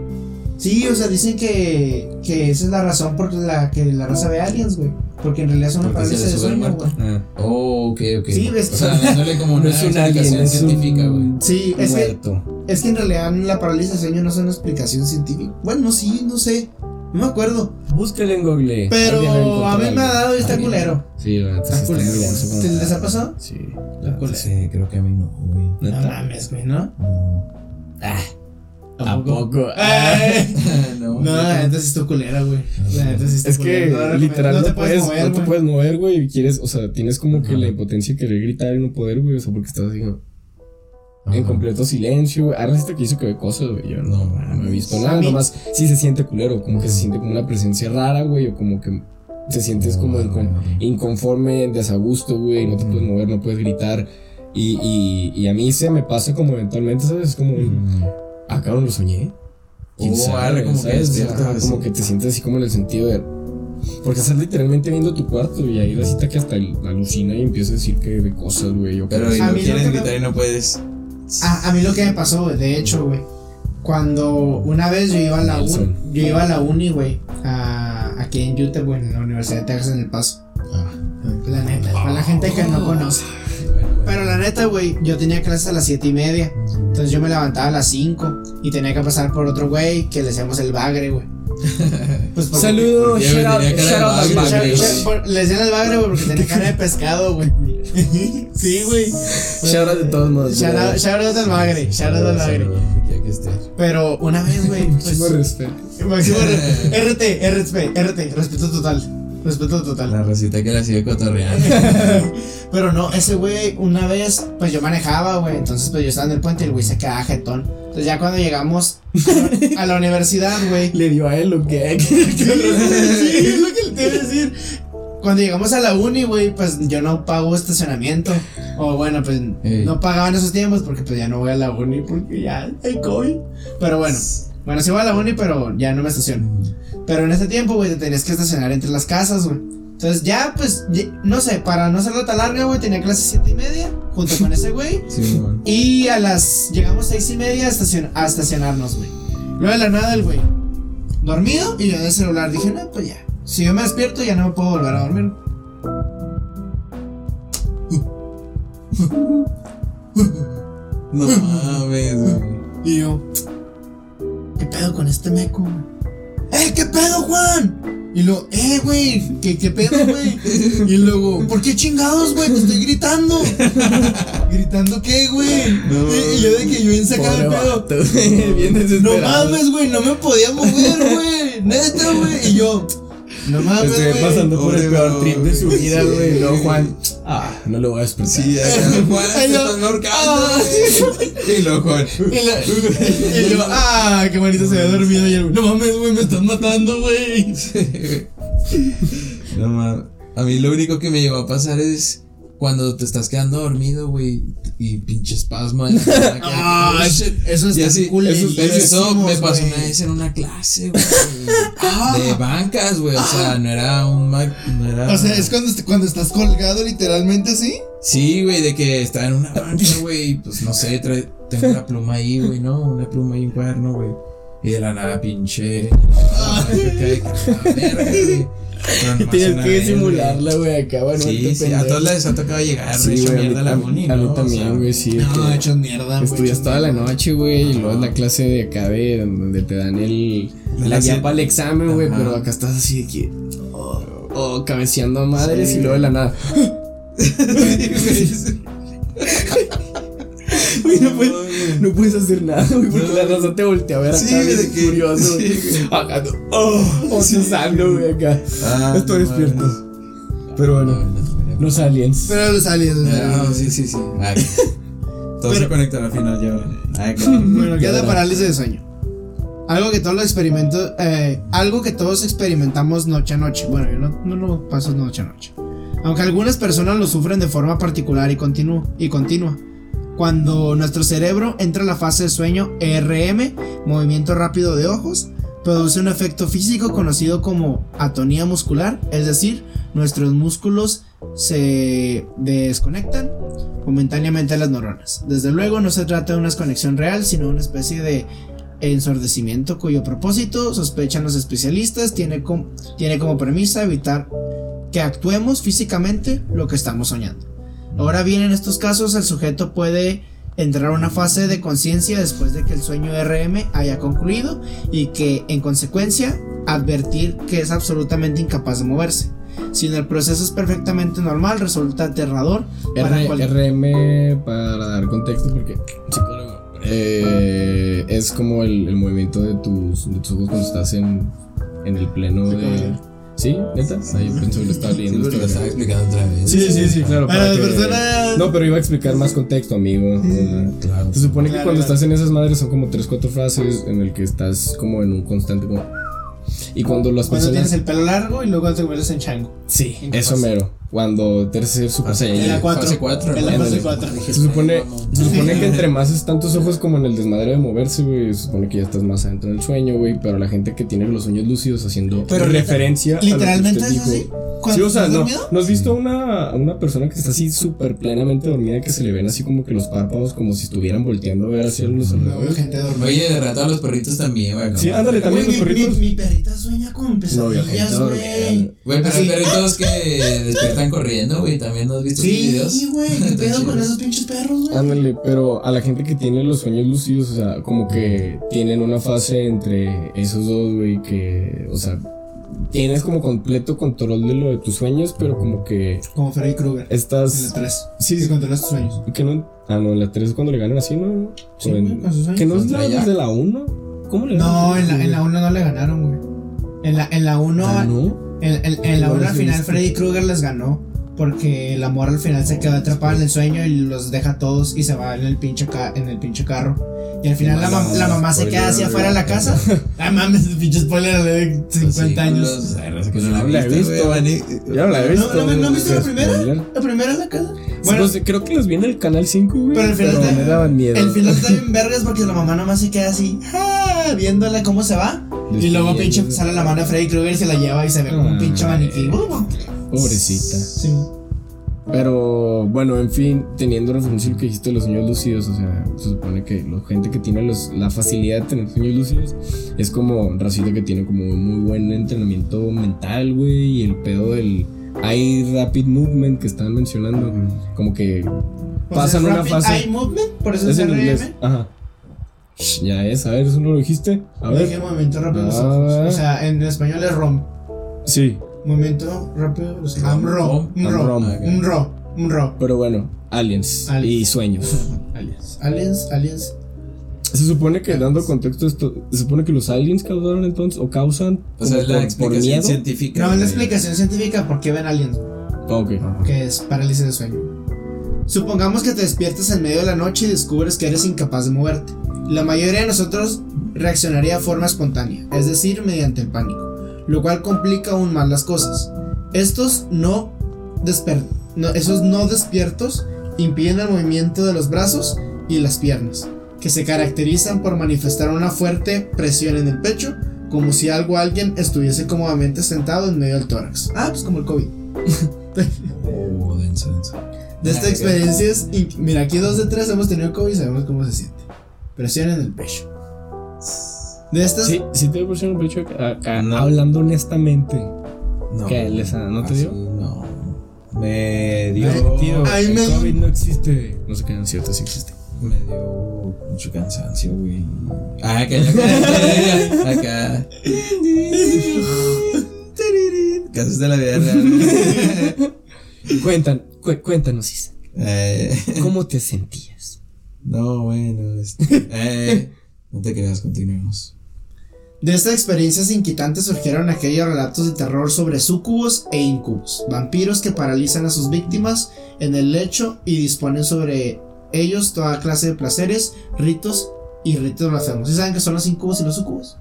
Speaker 1: Sí, o sea, dicen que, que esa es la razón por la que la raza ve aliens, güey. Porque en realidad son una parálisis de sueño, güey.
Speaker 2: Ah,
Speaker 3: Oh, ok, ok.
Speaker 1: Sí, ves-
Speaker 3: O sea, dándole como
Speaker 2: no
Speaker 3: una
Speaker 2: es un alien,
Speaker 3: explicación
Speaker 2: es
Speaker 3: científica, güey.
Speaker 1: Sí, es que
Speaker 2: muerto.
Speaker 1: Es que en realidad la parálisis de sueño no es una explicación científica. Bueno, sí, no sé. No me acuerdo.
Speaker 2: Búsquele en Google.
Speaker 1: Pero a mí me ha dado y está
Speaker 3: Alguien.
Speaker 1: culero.
Speaker 2: Sí, la neta sí está como-
Speaker 1: ¿Te les ha pasado?
Speaker 2: Sí, la neta sí.
Speaker 3: Creo que a mí no, güey.
Speaker 1: No mames, güey, ¿no?
Speaker 3: No.
Speaker 2: Ah, ¿A poco?
Speaker 1: Ay.
Speaker 3: no,
Speaker 1: No, la neta sí está culera, güey. La neta sí está
Speaker 2: Es que
Speaker 1: culera. No
Speaker 2: literal no,
Speaker 1: recomiendo.
Speaker 2: puedes,
Speaker 1: mover,
Speaker 2: no te puedes mover, güey. Y quieres, o sea, tienes como que la impotencia de querer gritar y no poder, güey. O sea, porque estás así ¿no? En completo silencio, güey. Ahora sí que hizo que ve cosas, güey. Yo no,
Speaker 3: No,
Speaker 2: no he visto nada.
Speaker 1: mí-
Speaker 2: Nomás sí se siente culero, como que se siente como una presencia rara, güey. O como que te sientes como
Speaker 3: No,
Speaker 2: inconforme, desagusto, güey. No te puedes mover, no puedes gritar. Y, y, y a mí se me pasa como eventualmente, ¿sabes? Es como un.
Speaker 3: Mm.
Speaker 2: Ah, cabrón, lo soñé. ¿Quién
Speaker 3: Oh,
Speaker 2: sabe?
Speaker 3: como que
Speaker 2: ¿sabes? Ajá, como que te sientes así como en el sentido de. Porque estás literalmente viendo tu cuarto y ahí recita que hasta alucina y empieza a decir que ve cosas, güey. que-
Speaker 3: Pero y no
Speaker 1: lo
Speaker 3: quieres
Speaker 1: que me-
Speaker 3: gritar y no puedes.
Speaker 1: A, a mí lo que me pasó, güey, de hecho, güey. Cuando una vez yo iba a la uni, yo iba a la uni, güey, a- aquí en Utah, güey, en la Universidad de Texas en El Paso.
Speaker 3: Ah.
Speaker 1: La neta, para la gente que no conoce. Pero la neta, güey, yo tenía clases a las 7 y media. Entonces yo me levantaba a las 5 y tenía que pasar por otro güey que le decíamos el bagre, güey. Pues
Speaker 2: Saludos, shout out, al
Speaker 3: bagre,
Speaker 1: Le decían el bagre, porque tenía cara de pescado, güey. Sí, güey.
Speaker 2: Shout out de todos modos.
Speaker 1: Shout out, al bagre, shout out al bagre. Pero una vez, güey, pues.
Speaker 2: Muchísimo respeto.
Speaker 1: Máximo re- RT, RT, RT, respeto total. Respeto total.
Speaker 3: La recita que la sigue cotorreando.
Speaker 1: Pero no, ese güey, una vez, pues yo manejaba, güey. Entonces, pues yo estaba en el puente y el güey se quedaba jetón. Entonces, ya cuando llegamos a la universidad, güey.
Speaker 2: Le dio a él lo que.
Speaker 1: Sí, es lo que te iba a decir. Cuando llegamos a la uni, güey, pues yo no pago estacionamiento. O bueno, pues
Speaker 3: Ey.
Speaker 1: no pagaba en esos tiempos porque pues ya no voy a la uni porque ya hay COVID. Pero bueno, bueno, sí voy a la uni, pero ya no me estaciono. Pero en ese tiempo, güey, te tenías que estacionar entre las casas, güey. Entonces ya, pues, no sé, para no hacerlo tan larga, güey, tenía clase siete y media junto con ese güey.
Speaker 3: Sí, man.
Speaker 1: Y a las. Llegamos seis y media a, estacion- a estacionarnos, güey. Luego de la nada, el güey. Dormido y yo en el celular. Dije, no, pues ya. Si yo me despierto, ya no me puedo volver a dormir.
Speaker 3: No mames, güey.
Speaker 1: Y yo. ¿Qué pedo con este meco, güey? ¡Eh, qué pedo, Juan! Y luego, eh, güey, ¿qué, ¿qué pedo, güey? Y luego, ¿por qué chingados, güey? Te estoy gritando. ¿Gritando qué, güey?
Speaker 3: No.
Speaker 1: y, yo de que yo bien sacado el pedo.
Speaker 2: vato,
Speaker 1: No mames, güey, no me podía mover, güey. Neta, güey. Y yo, No mames,
Speaker 2: Estoy
Speaker 1: güey.
Speaker 2: pasando por el peor trip de su vida, güey.
Speaker 3: Sí.
Speaker 2: Juan, ah, no lo voy a despertar.
Speaker 3: Sí, acá Juan
Speaker 1: no.
Speaker 3: están ahorcando. Y luego Juan.
Speaker 1: Y, yo, ah, qué bonito se ve dormido. Y el, no mames, güey, me están matando, güey.
Speaker 3: No mames. A mí lo único que me llegó a pasar es cuando te estás quedando dormido, güey, y pinche espasmo.
Speaker 1: Ah, eso está
Speaker 3: así, Pero eso me pasó una vez en una clase, güey.
Speaker 1: Ah.
Speaker 3: De bancas, güey. O sea, no era un. ma- No era,
Speaker 4: O sea, es cuando, est- cuando estás colgado literalmente así.
Speaker 3: Sí, güey, de que estaba en una banca, güey, pues no sé, trae- tengo una pluma ahí, güey, ¿no? Una pluma y un cuaderno, güey. Y de la nada, pinche.
Speaker 2: Y tienes que simularla, güey, acá, bueno,
Speaker 3: Sí, sí, a todos les ha tocado llegar,
Speaker 2: Sí,
Speaker 3: hecho,
Speaker 2: a mí,
Speaker 3: mierda la
Speaker 2: a-
Speaker 3: uni,
Speaker 2: a mí
Speaker 3: ¿no? O sea,
Speaker 2: también, güey, sí.
Speaker 1: No, hechos mierda, güey.
Speaker 2: Estudias toda la noche, güey, y luego es la clase de acá de donde te dan el
Speaker 3: La
Speaker 2: la guía para el examen, güey, pero acá estás así de que oh, oh, cabeceando a madres y luego de la nada. Güey, no, puedes, no puedes hacer nada, güey, porque
Speaker 3: No.
Speaker 2: la raza te voltea a ver
Speaker 3: Sí,
Speaker 2: acá
Speaker 3: de que-
Speaker 2: furioso, güey.
Speaker 3: sí.
Speaker 2: Acá, oh, oh,
Speaker 3: Sí,
Speaker 2: güey, acá.
Speaker 3: Ah,
Speaker 2: Estoy
Speaker 3: no
Speaker 2: despierto.
Speaker 3: mames.
Speaker 2: Pero bueno,
Speaker 3: No, no, no.
Speaker 2: los aliens.
Speaker 4: Pero los aliens.
Speaker 3: Ah, sí, sí, sí. Ah, Todo se conecta al final, ya. Ah, claro.
Speaker 1: Bueno, ¿qué es la
Speaker 2: verá.
Speaker 1: parálisis de sueño? Algo que todos lo experimento, eh, algo que todos experimentamos noche a noche. Bueno, yo no, no lo paso noche a noche. Aunque algunas personas lo sufren de forma particular y, continu- y continua. Cuando nuestro cerebro entra a la fase de sueño ERM, movimiento rápido de ojos, produce un efecto físico conocido como atonía muscular, es decir, nuestros músculos se desconectan momentáneamente las neuronas. Desde luego no se trata de una desconexión real, sino una especie de ensordecimiento cuyo propósito, sospechan los especialistas, tiene, com- tiene como premisa evitar que actuemos físicamente lo que estamos soñando. Ahora bien, en estos casos el sujeto puede entrar a una fase de conciencia después de que el sueño RM haya concluido y que en consecuencia advertir que es absolutamente incapaz de moverse. Si en el proceso es perfectamente normal, resulta aterrador para cual-
Speaker 2: RM para dar contexto porque psicólogo eh, es como el, el movimiento de tus, de tus ojos cuando estás en, en el pleno de sí neta ahí pensé que lo estaba
Speaker 3: Sí,
Speaker 2: leyendo
Speaker 3: porque lo
Speaker 2: esto.
Speaker 3: estaba explicando otra vez.
Speaker 2: sí sí sí claro
Speaker 1: Para
Speaker 2: para
Speaker 1: las
Speaker 2: que-
Speaker 1: personas-
Speaker 2: no pero iba a explicar más contexto amigo sea,
Speaker 3: Claro.
Speaker 2: se supone que
Speaker 1: Claro,
Speaker 2: cuando
Speaker 1: claro.
Speaker 2: estás en esas madres son como tres cuatro fases en el que estás como en un constante como y cuando las
Speaker 1: Cuando
Speaker 2: personas
Speaker 1: tienes el pelo largo y luego te vuelves en chango.
Speaker 2: sí
Speaker 1: ¿En
Speaker 2: eso
Speaker 1: fase?
Speaker 2: mero cuando te eres super
Speaker 3: Fase-
Speaker 2: saiyajin.
Speaker 1: En la cuatro.
Speaker 3: Fase 4.
Speaker 1: En la
Speaker 2: fase
Speaker 1: cuatro.
Speaker 2: Se supone, se supone que entre más están tus ojos como en el desmadre de moverse, güey, se supone que ya estás más adentro del sueño, güey, pero la gente que tiene los sueños lúcidos haciendo
Speaker 1: Pero
Speaker 2: referencia a lo que
Speaker 1: Literalmente
Speaker 2: usted
Speaker 1: es así.
Speaker 2: dijo.
Speaker 1: Cuando
Speaker 2: Sí, o sea, no. ¿no has visto una, una persona que está así súper plenamente dormida que se le ven así como que los párpados como si estuvieran volteando a ver hacia los
Speaker 1: No veo
Speaker 2: alrededores?
Speaker 1: gente dormida.
Speaker 3: Oye, de rato a los perritos también, güey.
Speaker 2: Sí, ándale, también
Speaker 1: Güey,
Speaker 2: los
Speaker 1: mi,
Speaker 2: perritos.
Speaker 1: mi, mi perrita sueña con pesadillas, güey.
Speaker 3: Güey, pero hay perritos que despiertan corriendo, güey. También no has visto esos videos.
Speaker 1: Sí, güey, qué pedo con esos pinches perros, güey.
Speaker 2: Ándale, pero a la gente que tiene los sueños lúcidos, o sea, como que tienen una fase entre esos dos, güey, que, o sea, tienes como completo control de lo de tus sueños, pero como que
Speaker 1: Como Freddy Krueger. En la
Speaker 2: estás...
Speaker 1: 3.
Speaker 2: Sí,
Speaker 1: Sí,
Speaker 2: sí.
Speaker 1: controlas tus sueños.
Speaker 2: Que no... Ah, no, en la 3 es cuando le ganan así, ¿no?
Speaker 1: Sí,
Speaker 2: en-
Speaker 1: con sus sueños.
Speaker 2: Que no es la desde la 1. ¿Cómo le
Speaker 1: No,
Speaker 2: ganan?
Speaker 1: en la, en la 1 no le ganaron, güey. En la, en la 1.
Speaker 2: Ah, no.
Speaker 1: En, en, en la
Speaker 2: No
Speaker 1: 1
Speaker 2: los
Speaker 1: al final. Freddy Krueger les ganó. Porque el amor al final se quedó atrapado en el sueño y los deja todos y se va en el pinche, ca- en el pinche carro. Y al final la, mam- la mamá se queda hacia afuera de la casa. Ah, mames, pinche spoiler de 50 años.
Speaker 3: Ay, no no la
Speaker 2: he visto. Ya no la he
Speaker 1: ¿No,
Speaker 2: visto.
Speaker 1: no, viste la primera? La primera en la casa.
Speaker 2: Bueno, pues, creo que los vi en el canal 5, güey.
Speaker 1: Pero el final
Speaker 2: pero me daban miedo.
Speaker 1: el final está bien vergas porque la mamá nomás se queda así, ah, viéndola cómo se va. Y luego pinche sale la mano de Freddy Krueger y se la lleva y se ve como un
Speaker 2: Ay.
Speaker 1: pinche maniquí.
Speaker 2: Pobrecita.
Speaker 1: Sí.
Speaker 2: Pero bueno, en fin, teniendo referencia lo que dijiste de los sueños lúcidos, o sea, se supone que la gente que tiene los, la facilidad de tener sueños lúcidos es como racita que tiene como muy buen entrenamiento mental, güey, y el pedo del eye rapid movement que estaban mencionando, como que pasan
Speaker 1: Pues
Speaker 2: una
Speaker 1: rapid
Speaker 2: fase.
Speaker 1: Eye movement, por eso
Speaker 2: Es en inglés. Ajá. Ya es, a ver, eso no lo dijiste. A
Speaker 1: Dije
Speaker 2: ver.
Speaker 1: movimiento rápido
Speaker 2: Ah.
Speaker 1: O sea, en español es ROM.
Speaker 2: Sí,
Speaker 1: Movimiento rápido los ojos.
Speaker 3: Rom,
Speaker 1: Un RO.
Speaker 3: rom,
Speaker 1: Un
Speaker 2: un
Speaker 1: RO.
Speaker 2: rom.
Speaker 1: Un RO. Un RO.
Speaker 2: pero bueno, aliens,
Speaker 1: Aliens.
Speaker 2: y sueños.
Speaker 1: Aliens. Aliens, aliens.
Speaker 2: Se supone que, dando contexto, esto, se supone que los aliens causaron entonces, o causan,
Speaker 3: O sea, es la
Speaker 2: por- por
Speaker 3: explicación
Speaker 2: miedo.
Speaker 3: científica.
Speaker 1: No, es la explicación científica por qué ven aliens,
Speaker 2: ok.
Speaker 1: que es parálisis de sueño. Supongamos que te despiertas en medio de la noche y descubres que eres incapaz de moverte. La mayoría de nosotros reaccionaría de forma espontánea, es decir, mediante el pánico, lo cual complica aún más las cosas. Estos no, desper no esos no despiertos impiden el movimiento de los brazos y las piernas, que se caracterizan por manifestar una fuerte presión en el pecho, como si algo alguien estuviese cómodamente sentado en medio del tórax. Ah, pues como el COVID.
Speaker 3: Oh, denso, denso.
Speaker 1: De esta experiencia es. Mira, aquí dos de tres hemos tenido COVID y sabemos cómo se siente. Presión en el pecho. De estas.
Speaker 2: Sí, sí te pusieron un pecho acá,
Speaker 3: No.
Speaker 2: hablando honestamente.
Speaker 3: No.
Speaker 2: ¿Qué, no te dio?
Speaker 3: No. Me dio.
Speaker 1: Ay,
Speaker 2: Tío,
Speaker 1: Ay,
Speaker 2: el
Speaker 1: me-
Speaker 2: COVID no existe. No sé qué es cierto, sí existe.
Speaker 3: Me dio mucho cansancio, güey. Ah, acá, acá. acá. Casos de la vida real.
Speaker 2: Cuentan, cu- cuéntanos, Isa.
Speaker 3: Eh,
Speaker 2: ¿Cómo te sentías?
Speaker 3: no, bueno. este, eh, no te creas, continuemos.
Speaker 1: De estas experiencias inquietantes surgieron aquellos relatos de terror sobre súcubos e incubos, vampiros que paralizan a sus víctimas en el lecho y disponen sobre ellos toda clase de placeres, ritos y ritos blasfemos. ¿Sí saben qué son los incubos y los súcubos?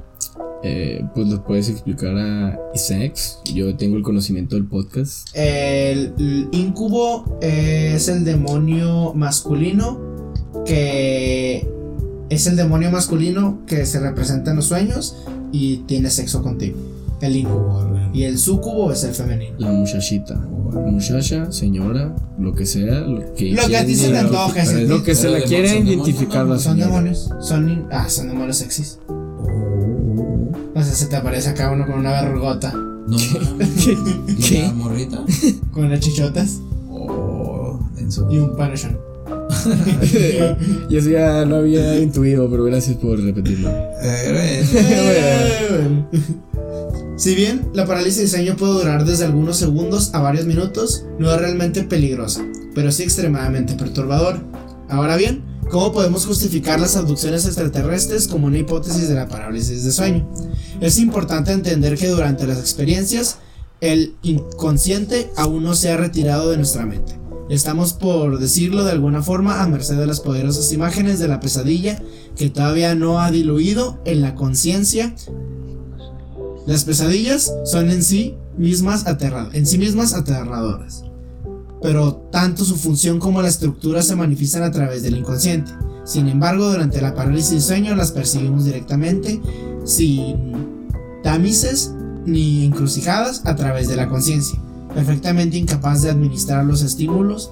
Speaker 2: Eh, pues lo puedes explicar a Isaac. Yo tengo el conocimiento del podcast.
Speaker 1: El, el incubo es el demonio masculino que es el demonio masculino que se representa en los sueños y tiene sexo contigo. El incubo. Y el sucubo es el femenino.
Speaker 2: La muchachita. Muchacha, señora, lo que sea. Lo que,
Speaker 1: Lo que a ti se te antoje, sí.
Speaker 2: Lo que se
Speaker 3: de-
Speaker 2: quiere identificar
Speaker 3: ¿no?
Speaker 2: la
Speaker 1: Son
Speaker 2: señora.
Speaker 1: demonios. Son in- ah, son demonios sexys.
Speaker 3: Oh,
Speaker 1: O sea, se te aparece acá uno con una verrugota,
Speaker 3: no mames. ¿Y
Speaker 2: ¿Qué?
Speaker 3: la morrita?
Speaker 1: con unas chichotas
Speaker 3: Oh, denso.
Speaker 1: y un panochón.
Speaker 2: Y eso ya lo había intuido, pero gracias por repetirlo.
Speaker 3: Eh,
Speaker 1: Si bien la parálisis de sueño puede durar desde algunos segundos a varios minutos, no es realmente peligrosa, pero sí extremadamente perturbador. Ahora bien, ¿cómo podemos justificar las abducciones extraterrestres como una hipótesis de la parálisis de sueño? Es importante entender que durante las experiencias, el inconsciente aún no se ha retirado de nuestra mente. Estamos, por decirlo de alguna forma, a merced de las poderosas imágenes de la pesadilla que todavía no ha diluido en la conciencia las pesadillas son en sí mismas aterradoras, en sí mismas aterradoras. Pero tanto su función como la estructura se manifiestan a través del inconsciente. Sin embargo, durante la parálisis de sueño las percibimos directamente, sin tamices ni encrucijadas a través de la conciencia, perfectamente incapaz de administrar los estímulos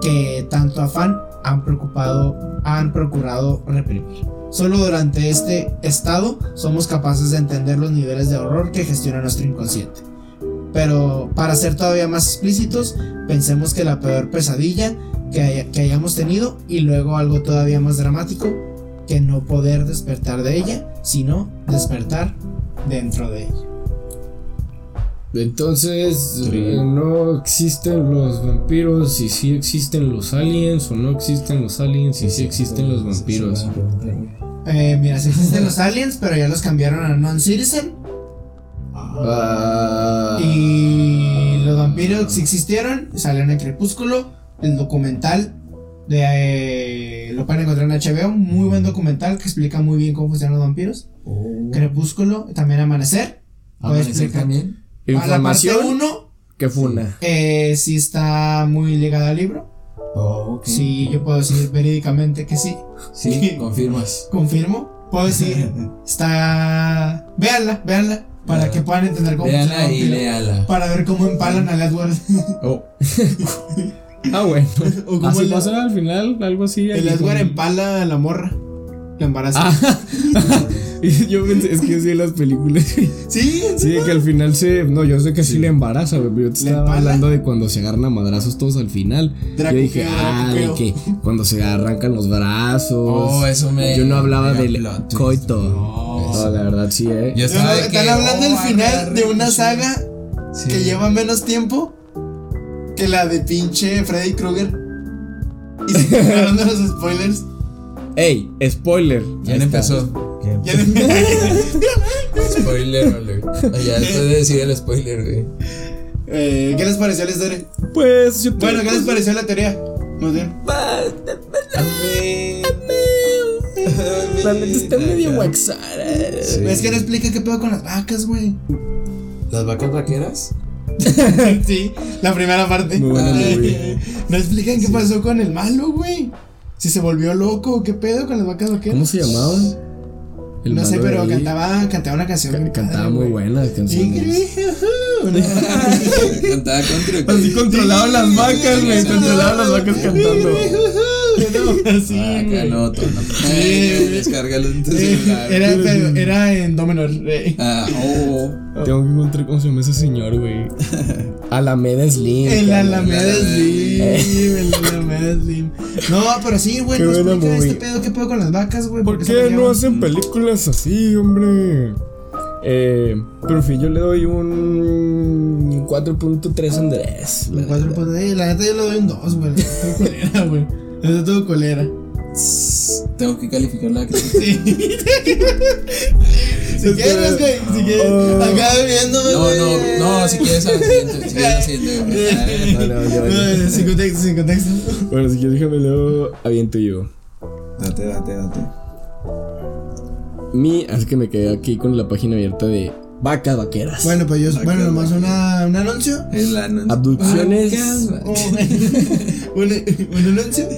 Speaker 1: que tanto afán han preocupado, han procurado reprimir. Solo durante este estado somos capaces de entender los niveles de horror que gestiona nuestro inconsciente. Pero para ser todavía más explícitos, pensemos que la peor pesadilla que, que hayamos tenido y luego algo todavía más dramático, que no poder despertar de ella, sino despertar dentro de ella.
Speaker 2: Entonces,
Speaker 3: Sí.
Speaker 2: eh, no existen los vampiros, y sí existen los aliens, o no existen los aliens, y sí existen los vampiros.
Speaker 1: Eh, mira, sí existen los aliens, pero ya los cambiaron a non-citizen.
Speaker 2: Ah,
Speaker 1: Y los vampiros sí existieron, salieron en Crepúsculo, el documental de eh, lo pueden encontrar en HBO, muy buen documental que explica muy bien cómo funcionan los vampiros. Crepúsculo, también Amanecer.
Speaker 3: ¿Amanecer
Speaker 1: explicar.
Speaker 3: también?
Speaker 1: Para la parte
Speaker 2: información
Speaker 1: 1,
Speaker 2: que funa.
Speaker 1: eh, sí está muy ligada al libro.
Speaker 3: Oh, ok.
Speaker 1: Sí, yo puedo decir verídicamente que sí.
Speaker 3: Sí, confirmas.
Speaker 1: Confirmo. Puedo decir, está. Véanla, véanla. Para que puedan entender cómo el
Speaker 3: y léala.
Speaker 1: Para ver cómo empalan a Edward.
Speaker 3: Oh,
Speaker 2: Ah, bueno.
Speaker 1: o
Speaker 2: Así
Speaker 1: el,
Speaker 2: pasa al final, algo así.
Speaker 1: el Edward empala a la morra. La embaraza.
Speaker 2: Ah, y yo pensé, es que yo sí en las películas.
Speaker 1: Sí,
Speaker 2: Sí, que al final se. No, yo sé que sí, le embaraza, güey. Pero yo te
Speaker 1: ¿Le
Speaker 2: estaba
Speaker 1: empala?
Speaker 2: hablando de cuando se agarran a madrazos todos al final.
Speaker 1: Dracuqueo,
Speaker 2: yo dije, ah, de que cuando se arrancan los brazos.
Speaker 3: oh, eso me.
Speaker 2: yo no hablaba del
Speaker 3: plot
Speaker 2: coito.
Speaker 3: No.
Speaker 2: No, la verdad sí, eh.
Speaker 3: Yo
Speaker 1: No,
Speaker 3: estaba de
Speaker 1: están hablando
Speaker 3: oh,
Speaker 1: del final
Speaker 3: agarra
Speaker 1: de una saga
Speaker 3: Sí.
Speaker 1: que lleva menos tiempo que la de pinche Freddy Krueger. Y se quedaron de los spoilers.
Speaker 2: ¡Ey! Spoiler.
Speaker 3: ¿Quién
Speaker 2: Ahí está.
Speaker 3: empezó? Spoiler alert. Ah, Ya después de decir el spoiler, güey.
Speaker 1: Eh, ¿Qué les pareció la historia?
Speaker 2: Pues yo
Speaker 1: Bueno, ¿qué les pareció la teoría? Más bien.
Speaker 2: La neta está medio waxara.
Speaker 3: Sí.
Speaker 1: Es que no explica qué pedo con las vacas, güey.
Speaker 3: ¿Las vacas vaqueras?
Speaker 1: sí, la primera parte.
Speaker 2: Muy buena movie.
Speaker 1: no explican qué pasó con el malo, güey. Si se volvió loco, qué pedo con las vacas vaqueras.
Speaker 2: ¿Cómo se llamaba? El
Speaker 1: no sé, pero cantaba, cantaba una canción.
Speaker 2: Ca-
Speaker 1: bien
Speaker 2: Cantaba
Speaker 1: padre,
Speaker 2: muy
Speaker 1: güey.
Speaker 2: buenas canciones.
Speaker 3: Cantaba contra.
Speaker 2: Así controlaban las vacas, güey. Controlaban las vacas cantando.
Speaker 1: Así,
Speaker 3: Ah, acá
Speaker 1: güey.
Speaker 3: no, no.
Speaker 1: Sí.
Speaker 3: Descárgalo en tu celular.
Speaker 1: Era, pero era en do menor. eh.
Speaker 3: Ah, oh.
Speaker 2: Tengo que encontrar cómo se llama ese señor, güey. Alameda Slim.
Speaker 1: En la
Speaker 2: cabrón.
Speaker 1: Alameda Slim, en la Alameda Slim. No, pero sí, güey,
Speaker 2: Qué
Speaker 1: no
Speaker 2: buena
Speaker 1: explica este pedo, qué pedo con las vacas, güey.
Speaker 2: ¿Por qué no hacen películas así, hombre? Eh, pero en fin, yo le doy un 4.3 Andrés. la neta.
Speaker 1: la neta yo le doy un 2, güey. Todo colera, güey. Eso todo colera.
Speaker 3: Tengo que calificar la crítica.
Speaker 1: Sí. si quieres, güey. Si quieres.
Speaker 2: Oh.
Speaker 1: Acá viéndome,
Speaker 3: No, no, no, si quieres a la siguiente. Si quieres a la siguiente, güey.
Speaker 1: Sin contexto, sin contexto.
Speaker 2: Bueno, si quieres déjame luego aviento yo.
Speaker 3: Date, date, date.
Speaker 2: Mi, así que me quedé aquí con la página abierta de vacas vaqueras.
Speaker 1: Bueno, pues yo,
Speaker 3: Vacas,
Speaker 1: bueno, nomás una, un anuncio.
Speaker 3: Es la anuncio.
Speaker 2: Abducciones.
Speaker 3: Vacas,
Speaker 1: Oh, un, un anuncio.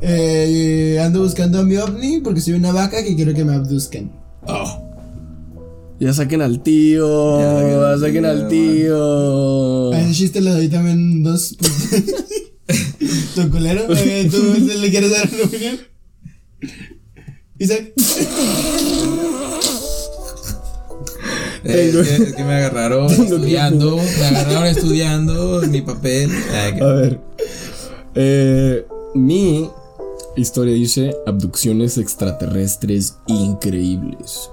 Speaker 1: Eh, ando buscando a mi ovni porque soy una vaca que quiero que me abduzcan.
Speaker 3: Oh.
Speaker 2: Ya saquen al tío.
Speaker 3: Ya saquen al tío,
Speaker 2: al tío.
Speaker 1: A ese chiste le doy también dos. ¿Tu culero? Eh, ¿Tú le quieres dar una opinión? Isaac.
Speaker 3: Eh, es, que, me agarraron estudiando. Me agarraron estudiando mi papel. Que-
Speaker 2: A ver. Eh, mi historia dice abducciones extraterrestres increíbles.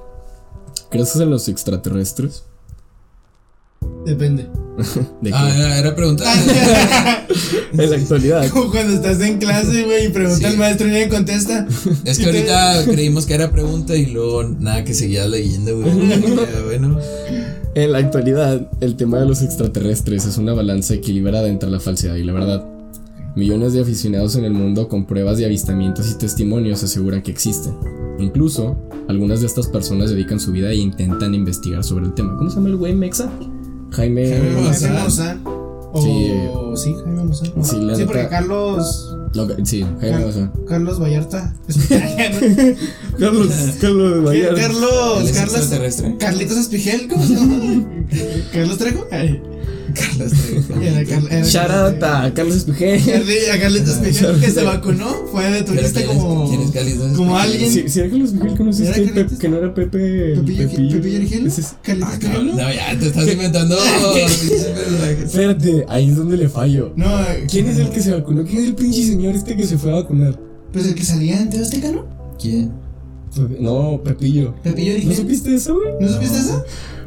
Speaker 2: ¿Crees en los extraterrestres?
Speaker 1: Depende.
Speaker 2: ¿De qué?
Speaker 3: Ah, era, era preguntar.
Speaker 2: en la actualidad.
Speaker 1: Como cuando estás en clase, güey, y pregunta
Speaker 3: Sí.
Speaker 1: al maestro y nadie contesta.
Speaker 3: Es que ahorita creímos que era pregunta y luego nada que seguías leyendo, güey. Bueno.
Speaker 2: En la actualidad, el tema de los extraterrestres es una balanza equilibrada entre la falsedad y la verdad. Millones de aficionados en el mundo con pruebas de avistamientos y testimonios aseguran que existen. Incluso, algunas de estas personas dedican su vida e intentan investigar sobre el tema. ¿Cómo se llama el güey Mexa? Jaime.
Speaker 3: Jaime
Speaker 1: Jaime
Speaker 3: Maussan.
Speaker 1: Maussan. O...
Speaker 2: Sí.
Speaker 1: Sí, Jaime Maussan.
Speaker 2: Sí, la
Speaker 1: Sí,
Speaker 2: neta-
Speaker 1: porque Carlos.
Speaker 2: No, sí, Jaime
Speaker 1: Car-
Speaker 2: Maussan.
Speaker 1: Carlos Vallarta. es-
Speaker 2: Carlos, Carlos
Speaker 1: ¿Qué?
Speaker 3: Él
Speaker 1: Carlos. Carlos.
Speaker 3: extraterrestre.
Speaker 1: Carlitos Espigel, ¿cómo se llama? ¿Carlos Trejo? Ay,
Speaker 3: Carlos Trejo.
Speaker 1: Era Carl- era
Speaker 2: Shout out a Carlos Espejel.
Speaker 1: A Carlitos Espigel que se vacunó. Fue de turista
Speaker 3: ¿quién es-
Speaker 1: como.
Speaker 3: quién es Carlitos
Speaker 1: como
Speaker 3: Espejel?
Speaker 1: alguien.
Speaker 2: Si, era Carlos Espejel, ¿conociste
Speaker 1: ¿Era
Speaker 2: que, no era Pepe?
Speaker 1: Pepillo, Origel. Carlitos
Speaker 3: Ah, no, ya te estás inventando.
Speaker 2: Espérate, ahí es donde le fallo.
Speaker 1: No,
Speaker 2: ¿Quién es el que se vacunó? ¿Quién es el pinche señor este que se fue a vacunar?
Speaker 1: pues el que salía en Azteca, ¿no?
Speaker 3: ¿Quién?
Speaker 2: No, Pepillo.
Speaker 1: Pepillo
Speaker 2: ¿No
Speaker 1: Origel.
Speaker 2: supiste eso, güey?
Speaker 1: ¿No supiste eso?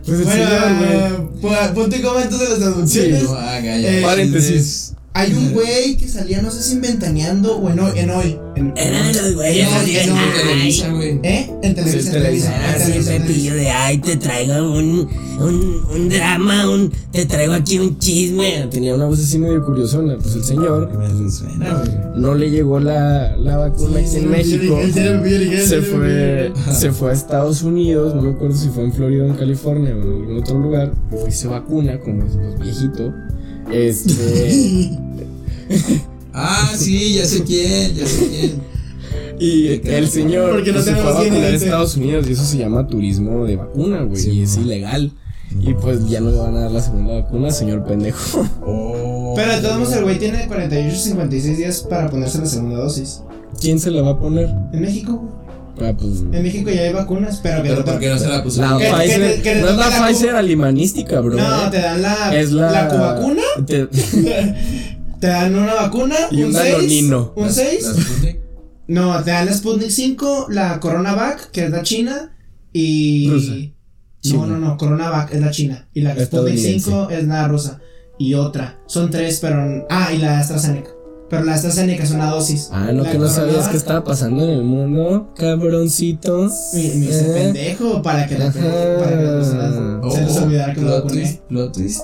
Speaker 2: Pues el
Speaker 1: Bueno,
Speaker 2: señor, güey.
Speaker 1: pu- punto y coma entonces de las abducciones.
Speaker 3: No haga ya.
Speaker 1: Eh,
Speaker 2: Paréntesis.
Speaker 1: Hay un güey que salía, no sé si en Ventaneando o en hoy. En hoy. En,
Speaker 5: Era de los güeyes
Speaker 3: Televisa, güey.
Speaker 1: ¿Eh? En Televisa.
Speaker 2: Sí,
Speaker 1: en Televisa.
Speaker 5: Pepillo de ay, te traigo un, un, un drama, un, te traigo aquí un chisme.
Speaker 2: Tenía una voz así medio curiosona. Pues el señor
Speaker 3: Me suena, güey.
Speaker 2: no le llegó la, la vacuna aquí en México. Se fue, se fue a Estados Unidos, no me acuerdo si fue en Florida o en California o en algún otro lugar. Y fue y se vacuna, como es viejito. Este.
Speaker 3: Ah, sí, ya sé quién, ya sé quién.
Speaker 2: Y el señor
Speaker 1: Porque no
Speaker 2: se fue a vacunar a. Estados Unidos y eso se llama turismo de vacuna, güey.
Speaker 3: Sí,
Speaker 2: y es ilegal. Y pues ya no le van a dar la segunda vacuna, señor pendejo.
Speaker 3: Oh.
Speaker 1: Pero de todos modos, el güey tiene 48 56 días para ponerse la segunda dosis.
Speaker 2: ¿Quién se la va a poner?
Speaker 1: En México.
Speaker 2: Ah, pues.
Speaker 1: En México ya hay vacunas, pero que
Speaker 3: Pero
Speaker 1: no te-
Speaker 3: ¿por qué no se la puso?
Speaker 2: La Pfizer.
Speaker 1: te-
Speaker 2: no es la
Speaker 1: la
Speaker 2: Pfizer alimanística, bro.
Speaker 1: No,
Speaker 2: eh.
Speaker 1: te dan la,
Speaker 2: es la.
Speaker 1: la cubacuna,
Speaker 2: te-
Speaker 1: te dan una vacuna,
Speaker 2: Y
Speaker 1: un
Speaker 2: un
Speaker 1: 6,
Speaker 2: danonino.
Speaker 1: un
Speaker 3: Las-
Speaker 1: 6.
Speaker 3: las Sputnik.
Speaker 1: No, te dan la Sputnik 5, la CoronaVac, que es la China, y...
Speaker 2: Rusa.
Speaker 1: No, no, no, CoronaVac es la China, y la Sputnik
Speaker 2: Estadounidense.
Speaker 1: 5 es la rusa, y otra. Son tres, pero... Ah, y la AstraZeneca. Pero la AstraZeneca es una dosis.
Speaker 2: Ah, no,
Speaker 1: La
Speaker 2: que no sabías qué estaba pasando en el mundo, cabroncito.
Speaker 1: Me hice
Speaker 2: Eh.
Speaker 1: pendejo para que, la, para que las personas se les olvidara que
Speaker 3: plot
Speaker 1: vacuné.
Speaker 3: twist.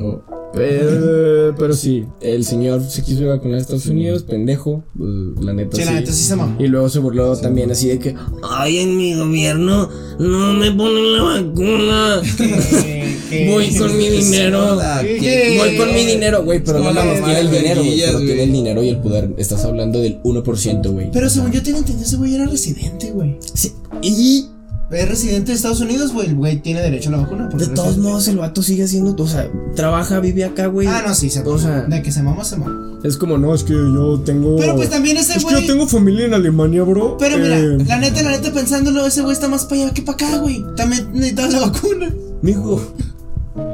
Speaker 3: Oh,
Speaker 2: Pero, pero sí, el señor se quiso ir a vacunar a Estados Unidos, pendejo, pues, la neta
Speaker 1: Sí,
Speaker 2: sí.
Speaker 1: la neta sí se mamó.
Speaker 2: Y luego se burló también así de que,
Speaker 5: Ay, en mi gobierno no me ponen la vacuna. Voy con mi dinero.
Speaker 2: voy con mi dinero, güey, pero no
Speaker 3: como la
Speaker 2: tiene el dinero, güey,
Speaker 3: verguillas,
Speaker 2: pero tiene el dinero y el poder. Estás hablando del 1%, güey.
Speaker 1: Pero según yo tenía entendido, ese güey era residente, güey.
Speaker 2: Sí, y
Speaker 1: Es residente de Estados Unidos, güey. El güey tiene derecho a la vacuna.
Speaker 2: de todos
Speaker 1: residente.
Speaker 2: modos el vato sigue haciendo, o sea, trabaja, vive acá, güey.
Speaker 1: Ah, no, sí, se
Speaker 2: O sea,
Speaker 1: De que se mamó, se mamó.
Speaker 2: es como, no, es que yo tengo...
Speaker 1: Pero pues también ese
Speaker 2: Es que
Speaker 1: güey.
Speaker 2: yo tengo familia en Alemania, bro.
Speaker 1: Pero mira,
Speaker 2: Eh,
Speaker 1: la neta, la neta, pensándolo, ese güey está más para allá que para acá, güey. También necesitas la vacuna.
Speaker 2: Mijo,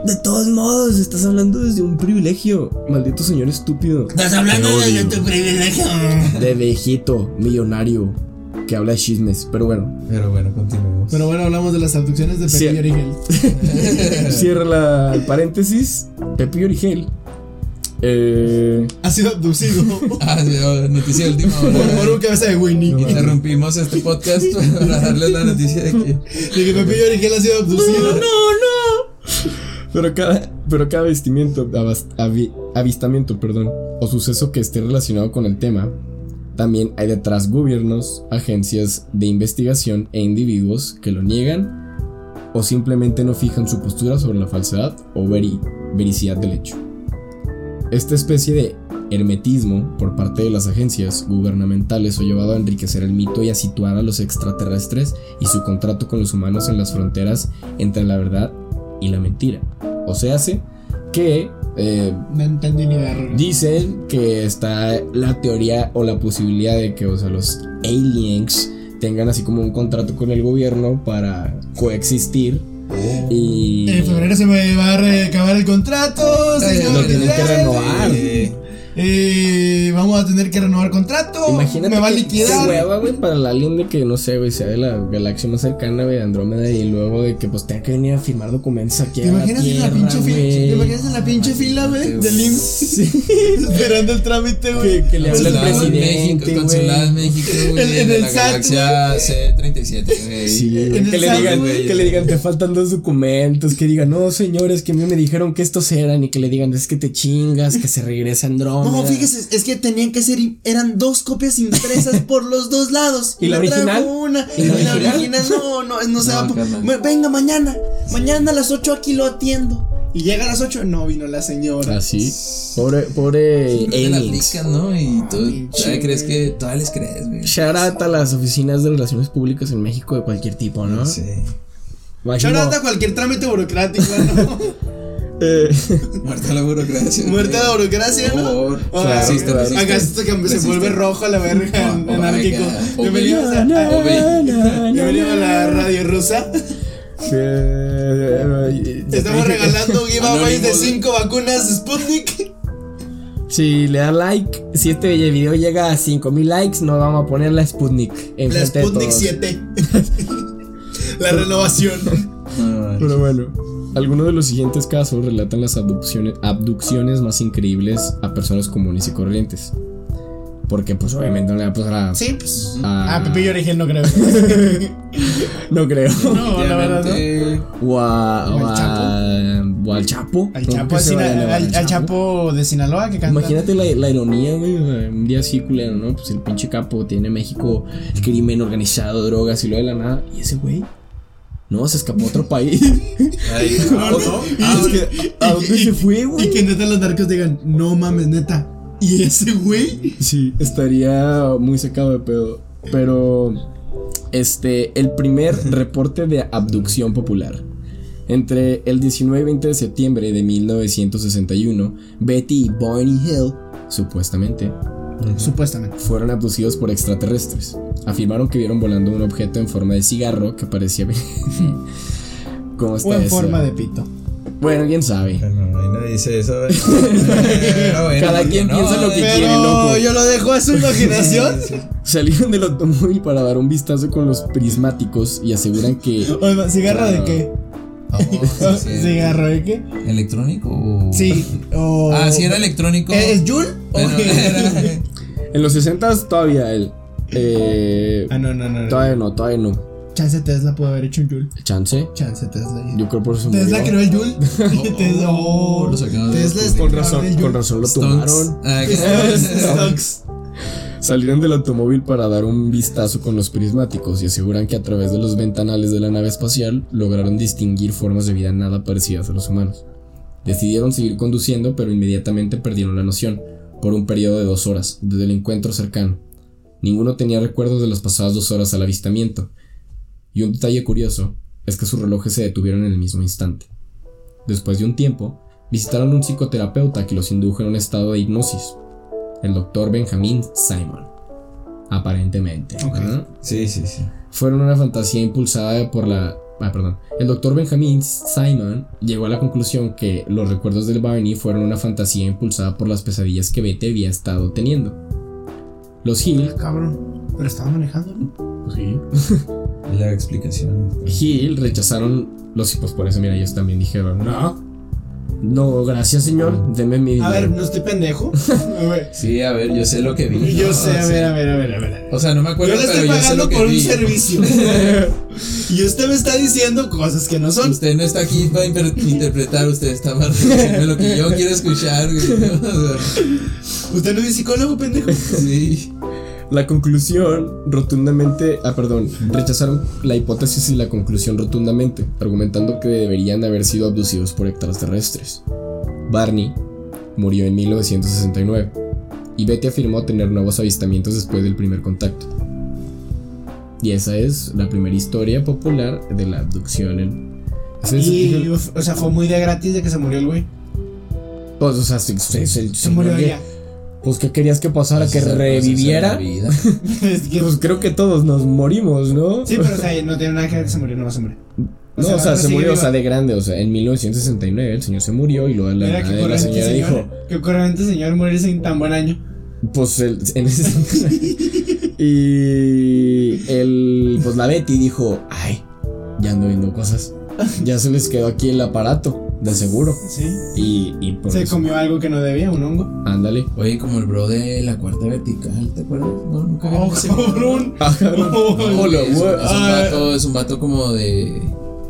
Speaker 2: de todos modos, estás hablando desde un privilegio. Maldito señor estúpido.
Speaker 5: Estás hablando
Speaker 2: Te
Speaker 5: de
Speaker 2: odio.
Speaker 5: tu privilegio.
Speaker 2: De viejito, millonario, que habla de chismes. Pero bueno,
Speaker 3: Pero bueno, continuemos.
Speaker 4: Pero bueno, hablamos de las abducciones de. Pepe y Origel.
Speaker 2: cierra la el paréntesis. Pepe Origel. Eh,
Speaker 4: Ha sido abducido
Speaker 3: Ah, sí, oh, noticia última
Speaker 4: por, por
Speaker 3: hora.
Speaker 4: un cabeza de Winnie.
Speaker 3: Interrumpimos este podcast para darles la noticia de que.
Speaker 4: De que Pepe y Origel ha sido abducido.
Speaker 2: pero cada, pero cada avistamiento, abas- avi- avistamiento perdón, o suceso que esté relacionado con el tema, también hay detrás gobiernos, agencias de investigación e individuos que lo niegan o simplemente no fijan su postura sobre la falsedad o veri- vericidad del hecho. Esta especie de hermetismo por parte de las agencias gubernamentales ha llevado a enriquecer el mito y a situar a los extraterrestres y su contrato con los humanos en las fronteras entre la verdad y la mentira. O sea, hace que eh,
Speaker 4: No entendí ni verga.
Speaker 2: dicen que está la teoría o la posibilidad de que o sea, los aliens tengan así como un contrato con el gobierno para coexistir y
Speaker 4: En febrero se me va a recabar el contrato, señor.
Speaker 2: lo tienen que renovar.
Speaker 4: Eh, vamos a tener que renovar contrato.
Speaker 2: Imagínate
Speaker 4: me va a liquidar.
Speaker 2: hueva, güey, para el alien de que, no sé, güey, sea de la galaxia más cercana, güey, de Andrómeda, y luego de que, pues, tenga que venir a firmar documentos aquí
Speaker 4: ¿Te
Speaker 2: la
Speaker 4: imaginas en la pinche fila?
Speaker 2: güey.
Speaker 4: ¿Te imaginas en la pinche fila, güey? Del IMSS. Esperando el trámite, güey.
Speaker 2: Que, que le habla
Speaker 3: en
Speaker 2: presidente,
Speaker 3: México, consulado en. México, güey.
Speaker 4: En- el
Speaker 3: la
Speaker 4: SAT,
Speaker 3: galaxia C37, güey.
Speaker 2: Sí, güey,
Speaker 4: el
Speaker 2: que le digan,
Speaker 3: güey.
Speaker 2: que le digan, te faltan dos documentos, que digan, no, señores, que a mí me dijeron que estos eran, y que le digan, es que te chingas, que se regresa Andrómeda.
Speaker 1: No, fíjese, es que tenían que ser, eran dos copias impresas por los dos lados.
Speaker 2: ¿Y la original?
Speaker 1: Una.
Speaker 2: ¿Y la original?
Speaker 1: no, no, no se va. Venga, mañana. Mañana a las 8 aquí lo atiendo. Y llega a las 8, no vino la señora.
Speaker 2: Así. Pobre, pobre
Speaker 3: Siempre te la aplican, ¿no? Y tú
Speaker 1: pinche,
Speaker 3: todavía crees que todavía les crees, güey.
Speaker 2: Shout out a las oficinas de relaciones públicas en México de cualquier tipo, ¿no?
Speaker 3: Sí.
Speaker 2: Imagino-
Speaker 1: Shout out a cualquier trámite burocrático, ¿no?
Speaker 2: Eh,
Speaker 3: Muerta la burocracia.
Speaker 1: Muerte de burocracia, ¿no?
Speaker 3: Por
Speaker 2: Claro.
Speaker 1: Acá esto que se vuelve rojo a la verga,
Speaker 3: Oh, oh,
Speaker 1: anárquico. Bienvenidos a, a la radio rusa.
Speaker 2: que-
Speaker 1: Estamos regalando giveaways de
Speaker 3: Anónimos.
Speaker 1: 5 vacunas Sputnik.
Speaker 2: Si le dan like, si este video llega a 5000 likes, nos vamos a poner la Sputnik.
Speaker 1: La
Speaker 2: enfrente de
Speaker 1: Sputnik
Speaker 2: todos.
Speaker 1: 7. la renovación.
Speaker 3: Ay,
Speaker 2: Pero bueno, algunos de los siguientes casos relatan las abducciones, abducciones más increíbles a personas comunes y corrientes. Porque pues obviamente no le va a pasar a...
Speaker 1: Sí, pues.
Speaker 2: a-
Speaker 4: Ah, Pepe y Origel no creo.
Speaker 2: No creo.
Speaker 4: No, la verdad, no.
Speaker 2: O a,
Speaker 1: ¿O
Speaker 2: o
Speaker 1: al
Speaker 2: a- o al Chapo.
Speaker 4: Al Chapo,
Speaker 2: a
Speaker 4: al, al Chapo de Sinaloa que canta.
Speaker 2: Imagínate la, la ironía, güey. Un día así, culero, ¿no? Pues el pinche capo tiene México el crimen organizado, drogas y lo de la nada. Y ese güey. No, se escapó a otro país.
Speaker 3: Ay,
Speaker 1: No, no.
Speaker 2: Ah, es que, ¿A dónde se fue, güey?
Speaker 4: Y que neta los narcos digan, no mames, neta. ¿Y ese güey?
Speaker 2: Sí, estaría muy sacado de pedo. Pero. Este. El primer reporte de abducción popular. Entre el 19 y 20 de septiembre de 1961, Betty y Barney Hill, supuestamente,
Speaker 4: Supuestamente.
Speaker 2: fueron abducidos por extraterrestres. Afirmaron que vieron volando un objeto en forma de cigarro que parecía. ¿Cómo está
Speaker 4: O en
Speaker 2: eso?
Speaker 4: forma de pito.
Speaker 2: Bueno, quién sabe.
Speaker 3: No, ahí no dice eso. Pero bueno,
Speaker 2: Cada
Speaker 3: ¿por qué
Speaker 2: quien
Speaker 3: no,
Speaker 2: piensa lo que
Speaker 3: güey?
Speaker 2: quiere, loco.
Speaker 1: yo lo dejo a su imaginación.
Speaker 2: Salieron del automóvil para dar un vistazo con los prismáticos y aseguran que.
Speaker 4: Oiga, ¿cigarro
Speaker 2: Claro.
Speaker 4: de qué?
Speaker 3: Oh, sí, sí.
Speaker 1: ¿Cigarro de qué?
Speaker 3: ¿Electrónico o.?
Speaker 1: Sí. O...
Speaker 3: Ah, sí, era electrónico.
Speaker 1: ¿Es Jul?
Speaker 3: Pero era.
Speaker 2: En los 60 todavía él. Eh,
Speaker 1: Ah, no, no, no.
Speaker 2: todavía no, todavía no.
Speaker 1: Chance Tesla pudo haber hecho un Jul.
Speaker 2: Chance.
Speaker 1: Chance Tesla.
Speaker 2: Yo creo por eso
Speaker 1: Tesla
Speaker 2: murió.
Speaker 1: creó el. Tesla,
Speaker 3: Oh, lo sacaron de-
Speaker 1: Tesla es
Speaker 2: Con razón, con
Speaker 1: Joule.
Speaker 2: razón lo
Speaker 3: Stonks.
Speaker 2: tomaron.
Speaker 3: Ah.
Speaker 2: Salieron del automóvil para dar un vistazo con los prismáticos y aseguran que a través de los ventanales de la nave espacial lograron distinguir formas de vida nada parecidas a los humanos. Decidieron seguir conduciendo, pero inmediatamente perdieron la noción, por un periodo de dos horas, desde el encuentro cercano. Ninguno tenía recuerdos de las pasadas dos horas al avistamiento, y un detalle curioso es que sus relojes se detuvieron en el mismo instante. Después de un tiempo, visitaron un psicoterapeuta que los indujo en un estado de hipnosis, el doctor Benjamin Simon. Aparentemente.
Speaker 1: Ok.
Speaker 2: ¿no?
Speaker 3: Sí, sí, sí.
Speaker 2: Fueron una fantasía impulsada por la... Ah, perdón. El doctor Benjamin Simon llegó a la conclusión que los recuerdos del Barney fueron una fantasía impulsada por las pesadillas que Betty había estado teniendo. Los Hill...
Speaker 1: Cabrón. Pero estaba manejando, ¿no?
Speaker 2: Sí.
Speaker 3: La explicación.
Speaker 2: Hill rechazaron los... Pues por eso, mira, ellos también dijeron, no. No, gracias señor, deme mi
Speaker 1: A ver,
Speaker 2: dinero".
Speaker 1: no estoy pendejo. A ver.
Speaker 3: Sí, a ver, yo sé lo que vi.
Speaker 1: Yo
Speaker 3: ¿no?
Speaker 1: sé, a
Speaker 3: Sí.
Speaker 1: ver, a ver, a ver, a ver.
Speaker 3: O sea, no me acuerdo,
Speaker 1: Yo le
Speaker 3: pero
Speaker 1: estoy
Speaker 3: yo sé
Speaker 1: pagando
Speaker 3: lo que
Speaker 1: por un
Speaker 3: vi.
Speaker 1: servicio. y usted me está diciendo cosas que no son.
Speaker 3: Usted no está aquí para inter- interpretar, usted está para lo que yo quiero escuchar, güey.
Speaker 1: Usted no es psicólogo, pendejo.
Speaker 3: sí.
Speaker 2: La conclusión rotundamente, ah, perdón, rechazaron la hipótesis y la conclusión rotundamente, argumentando que deberían haber sido abducidos por extraterrestres. Barney murió en 1969 y Betty afirmó tener nuevos avistamientos después del primer contacto. Y esa es la primera historia popular de la abducción en...
Speaker 1: Y, o sea, fue muy de gratis de que se murió el güey.
Speaker 2: pues, o sea, se, se- se-
Speaker 1: Se murió
Speaker 2: que-
Speaker 1: ya.
Speaker 2: Pues, ¿qué querías que pasara? ¿Que
Speaker 3: Esa es la
Speaker 2: reviviera?
Speaker 1: que-
Speaker 2: Pues creo que todos nos morimos, ¿no?
Speaker 1: sí, pero o sea, no tiene nada que ver que se murió, no se murió.
Speaker 2: No, o sea, se murió, o sea, de grande, o sea, en 1969 el señor se murió y luego la,
Speaker 1: Mira
Speaker 2: la señora
Speaker 1: señor.
Speaker 2: dijo,
Speaker 1: Qué corriente señor morirse en tan buen año.
Speaker 2: pues el, en ese y el, pues la Betty dijo, ay, ya ando viendo cosas, ya se les quedó aquí el aparato, de seguro,
Speaker 1: Sí.
Speaker 2: y, y por
Speaker 1: Se
Speaker 2: eso,
Speaker 1: comió algo que no debía, un hongo.
Speaker 2: ándale.
Speaker 3: Oye, como el bro de la cuarta vertical, ¿te acuerdas? No, nunca
Speaker 1: Oh,
Speaker 3: vi ese
Speaker 1: cabrón.
Speaker 2: Ah, cabrón.
Speaker 1: Oh,
Speaker 2: Hola,
Speaker 3: es, es un
Speaker 1: Ah.
Speaker 3: vato, es un vato como de.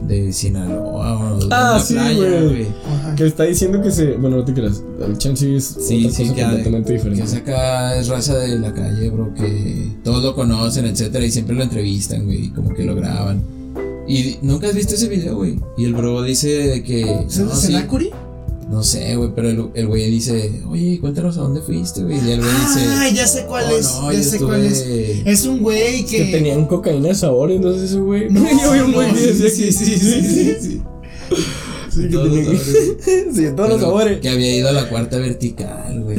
Speaker 3: de Sinaloa o de
Speaker 2: Ah, sí, güey. Que está diciendo que se, bueno, no te creas, el chance es
Speaker 3: Sí,
Speaker 2: otra
Speaker 3: sí,
Speaker 2: cosa
Speaker 3: que,
Speaker 2: completamente
Speaker 3: que
Speaker 2: diferente.
Speaker 3: es acá, es raza de la calle, bro, que todos lo conocen, etcétera, y siempre lo entrevistan, güey, como que lo graban. Y nunca has visto ese video, güey. Y el bro dice que.
Speaker 1: ¿Es el
Speaker 3: no,
Speaker 1: de
Speaker 3: sí, no sé, güey, pero el, güey dice, oye, cuéntanos a dónde fuiste, güey. Y el güey dice.
Speaker 1: Ah, ya sé cuál
Speaker 3: "Oh,
Speaker 1: es.
Speaker 3: no,
Speaker 1: ya sé
Speaker 3: estuve-
Speaker 1: cuál es. Es un güey que.
Speaker 2: Que tenían cocaína de sabores, no sé ese güey.
Speaker 1: No,
Speaker 2: yo vi un güey
Speaker 3: sí,
Speaker 2: que
Speaker 3: sí, sí, sí, sí.
Speaker 2: Sí, que
Speaker 3: Todos
Speaker 2: tenía
Speaker 3: los
Speaker 2: que-
Speaker 3: sabores.
Speaker 2: Sí, todos los sabores.
Speaker 3: Que había ido a la cuarta vertical, güey.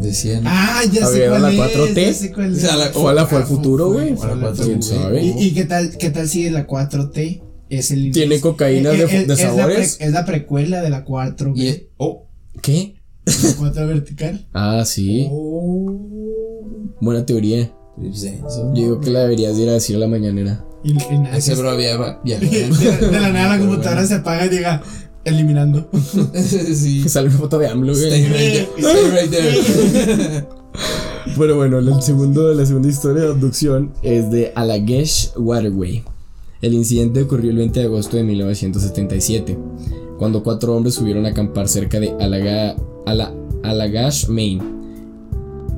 Speaker 3: Decían.
Speaker 1: Ah, ya sé
Speaker 2: Había
Speaker 1: cuál
Speaker 2: la
Speaker 1: es.
Speaker 2: 4T.
Speaker 1: Ya sé cuál
Speaker 3: O
Speaker 1: es.
Speaker 3: sea, la-
Speaker 2: Fue a la fue al futuro, güey.
Speaker 1: fue a la
Speaker 3: cuatro,
Speaker 2: ¿Quién
Speaker 3: güey.
Speaker 2: sabe?
Speaker 1: ¿Y, y qué tal qué tal si la 4T es el
Speaker 2: ¿Tiene cocaína de- de
Speaker 1: es la
Speaker 2: sabores?
Speaker 1: pre- es la precuela de la 4
Speaker 3: Y, oh,
Speaker 2: ¿Qué?
Speaker 1: la 4 vertical.
Speaker 2: Ah, sí. Buena teoría.
Speaker 3: pues.
Speaker 2: Yo digo que la deberías ir a decir a la mañanera.
Speaker 1: Y, y nada,
Speaker 3: Ese
Speaker 1: es-
Speaker 3: bro viajado.
Speaker 1: de, de la nada la computadora se apaga y llega eliminando.
Speaker 3: sí.
Speaker 2: Que sale una foto de AMLO, güey.
Speaker 3: Stay right there. Stay right there.
Speaker 2: Pero bueno, el segundo, la segunda historia de abducción es de Alagesh Waterway. El incidente ocurrió el 20 de agosto de 1977, cuando cuatro hombres subieron a acampar cerca de Alaga, Ala- Alagash, Maine.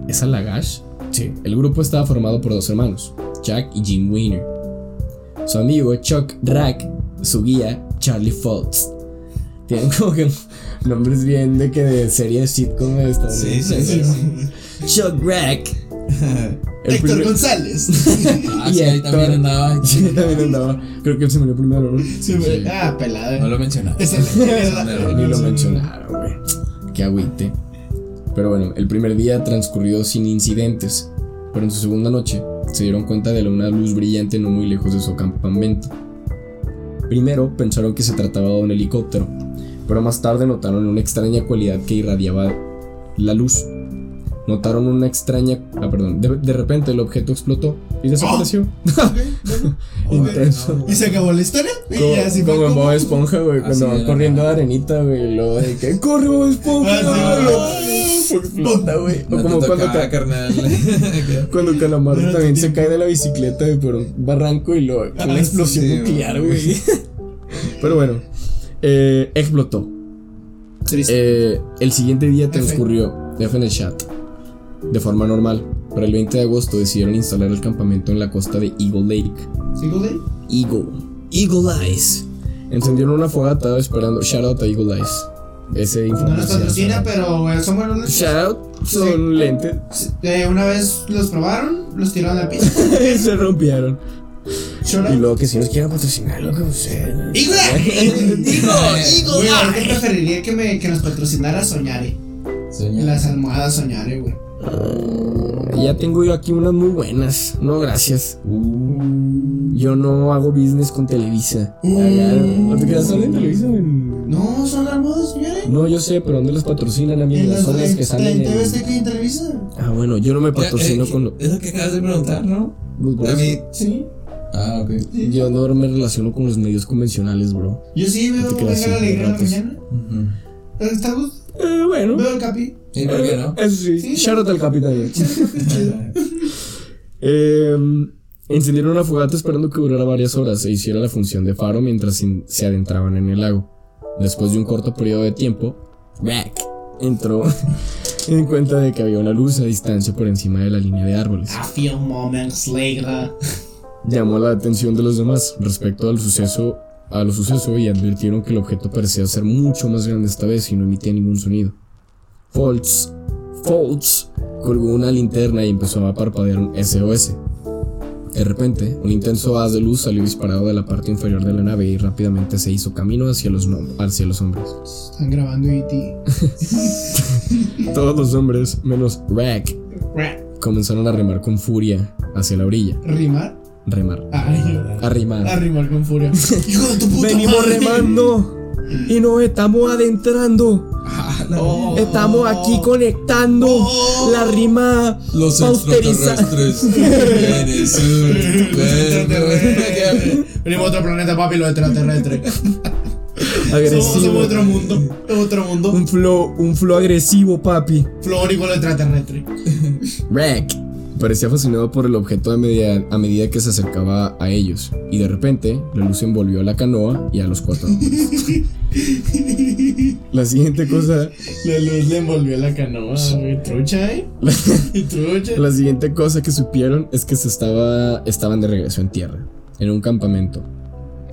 Speaker 2: ¿Es Alagash? Sí. El grupo estaba formado por dos hermanos, Jack y Jim Weiner. Su amigo Chuck Rack, su guía Charlie Fultz. Tienen como que nombres bien de que de serie de sitcom de Estados
Speaker 3: Sí,
Speaker 2: Unidos.
Speaker 3: sí, sí.
Speaker 2: Chuck Rack. El
Speaker 1: Héctor
Speaker 2: primer-
Speaker 1: González.
Speaker 3: Ah, sí, ahí también andaba.
Speaker 2: Sí, también andaba. Creo que él se murió primero, ¿no?
Speaker 1: Sí. Ah, pelada.
Speaker 3: No lo mencionaba.
Speaker 1: Es el, el-
Speaker 2: Ni lo mencionaron, güey. Qué agüite. Pero bueno, el primer día transcurrió sin incidentes. Pero en su segunda noche se dieron cuenta de una luz brillante no muy lejos de su campamento. Primero pensaron que se trataba de un helicóptero, pero más tarde notaron una extraña cualidad que irradiaba la luz. Notaron una extraña... Ah, perdón. De, de repente el objeto explotó y desapareció. Intenso.
Speaker 1: Y se acabó la historia. Y
Speaker 2: Como,
Speaker 1: ya así
Speaker 2: como en
Speaker 1: como-
Speaker 2: Bob Esponja, güey, cuando corriendo a arenita, güey, y luego de que corre Bob Esponja,
Speaker 1: Ah,
Speaker 2: y
Speaker 1: güey.
Speaker 2: ¡pum! explota, güey. O como cuando,
Speaker 3: tocaba,
Speaker 2: ca-
Speaker 3: carnal.
Speaker 2: cuando Calamardo
Speaker 1: Pero
Speaker 2: también se cae de la bicicleta güey, por un barranco y luego
Speaker 1: Ah,
Speaker 2: una explosión
Speaker 3: sí,
Speaker 2: nuclear,
Speaker 3: güey.
Speaker 2: Pero bueno, eh, explotó.
Speaker 1: Triste.
Speaker 2: Eh, el siguiente día transcurrió, F en el chat, de forma normal, pero el 20 de agosto decidieron instalar el campamento en la costa de Eagle Lake.
Speaker 1: ¿Single day?
Speaker 2: Eagle. Eagle Eyes. Encendieron una fogata esperando. Shout out a Eagle Eyes. Ese
Speaker 1: No nos patrocina, pero güey, son buenos lentes.
Speaker 2: Shout out. Son lentes.
Speaker 1: Eh, una vez los probaron, los tiraron al piso.
Speaker 2: Se rompieron.
Speaker 1: Shout
Speaker 2: Y
Speaker 1: out.
Speaker 2: luego que si nos quieren patrocinar, lo que.
Speaker 1: ¡Higo! Higo, Güey, ahorita preferiría que, me, que nos patrocinara Soñare.
Speaker 3: Soñar.
Speaker 1: Las almohadas Soñare, güey.
Speaker 2: Ya tengo yo aquí unas muy buenas. No, gracias. Yo no hago business con Televisa. ¿No te quedas en Televisa? En-
Speaker 1: No, son almohadas Soñare.
Speaker 2: No, yo sé, pero ¿dónde las patrocinan,
Speaker 1: En
Speaker 2: amigos?
Speaker 1: las
Speaker 2: Son las que
Speaker 1: en,
Speaker 2: salen
Speaker 1: en TV
Speaker 2: en...
Speaker 1: Azteca y en Televisa.
Speaker 2: Ah, bueno, yo no me patrocino
Speaker 3: Eh, eh,
Speaker 2: con... lo-
Speaker 3: Es lo que acabas de preguntar, ¿no?
Speaker 2: Pues, eso.
Speaker 3: David.
Speaker 1: Sí.
Speaker 3: Ah, ok.
Speaker 2: Yo no me relaciono con los medios convencionales, bro.
Speaker 1: Yo sí veo Venga la
Speaker 2: sin
Speaker 1: alegría en la mañana. ¿Está gusto?
Speaker 2: Eh, bueno.
Speaker 1: Veo el capi.
Speaker 3: ¿Y por qué no?
Speaker 2: Eso sí.
Speaker 1: Sí.
Speaker 2: Shout out al capitán. Eh, encendieron una fogata esperando que durara varias horas e hiciera la función de faro mientras in- se adentraban en el lago. Después de un corto periodo de tiempo, Rack entró en cuenta de que había una luz a distancia por encima de la línea de árboles.
Speaker 1: A few moments later.
Speaker 2: Llamó la atención de los demás respecto al suceso, a lo suceso y advirtieron que el objeto parecía ser mucho más grande esta vez y no emitía ningún sonido. Foltz, Foltz colgó una linterna y empezó a parpadear un SOS. De repente, un intenso haz de luz salió disparado de la parte inferior de la nave y rápidamente se hizo camino hacia los, hacia los hombres.
Speaker 1: Están grabando E.T.
Speaker 2: Todos los hombres, menos Rack,
Speaker 1: Ra-
Speaker 2: comenzaron a remar con furia hacia la orilla.
Speaker 1: ¿Rimar?
Speaker 2: Remar.
Speaker 1: Ay,
Speaker 2: Arrimar.
Speaker 1: a rimar con furia. Hijo de tu puta
Speaker 2: Venimos
Speaker 1: madre.
Speaker 2: remando y nos estamos adentrando.
Speaker 1: Oh.
Speaker 2: Estamos aquí conectando la rima
Speaker 3: Los extraterrestres.
Speaker 1: Venimos a otro planeta, papi, los extraterrestres.
Speaker 2: Agresivo.
Speaker 1: somos otro mundo. Otro mundo.
Speaker 2: Un flow, un flow agresivo, papi.
Speaker 1: Flórico, los extraterrestres.
Speaker 2: Rack parecía fascinado por el objeto a medida, a medida que se acercaba a ellos, y de repente la luz envolvió a la canoa y a los cuatro hombres. La siguiente cosa,
Speaker 1: La luz le envolvió la canoa, güey. Trucha, ¿eh? Trucha.
Speaker 2: la siguiente cosa que supieron es que se estaba, estaban de regreso en tierra, en un campamento.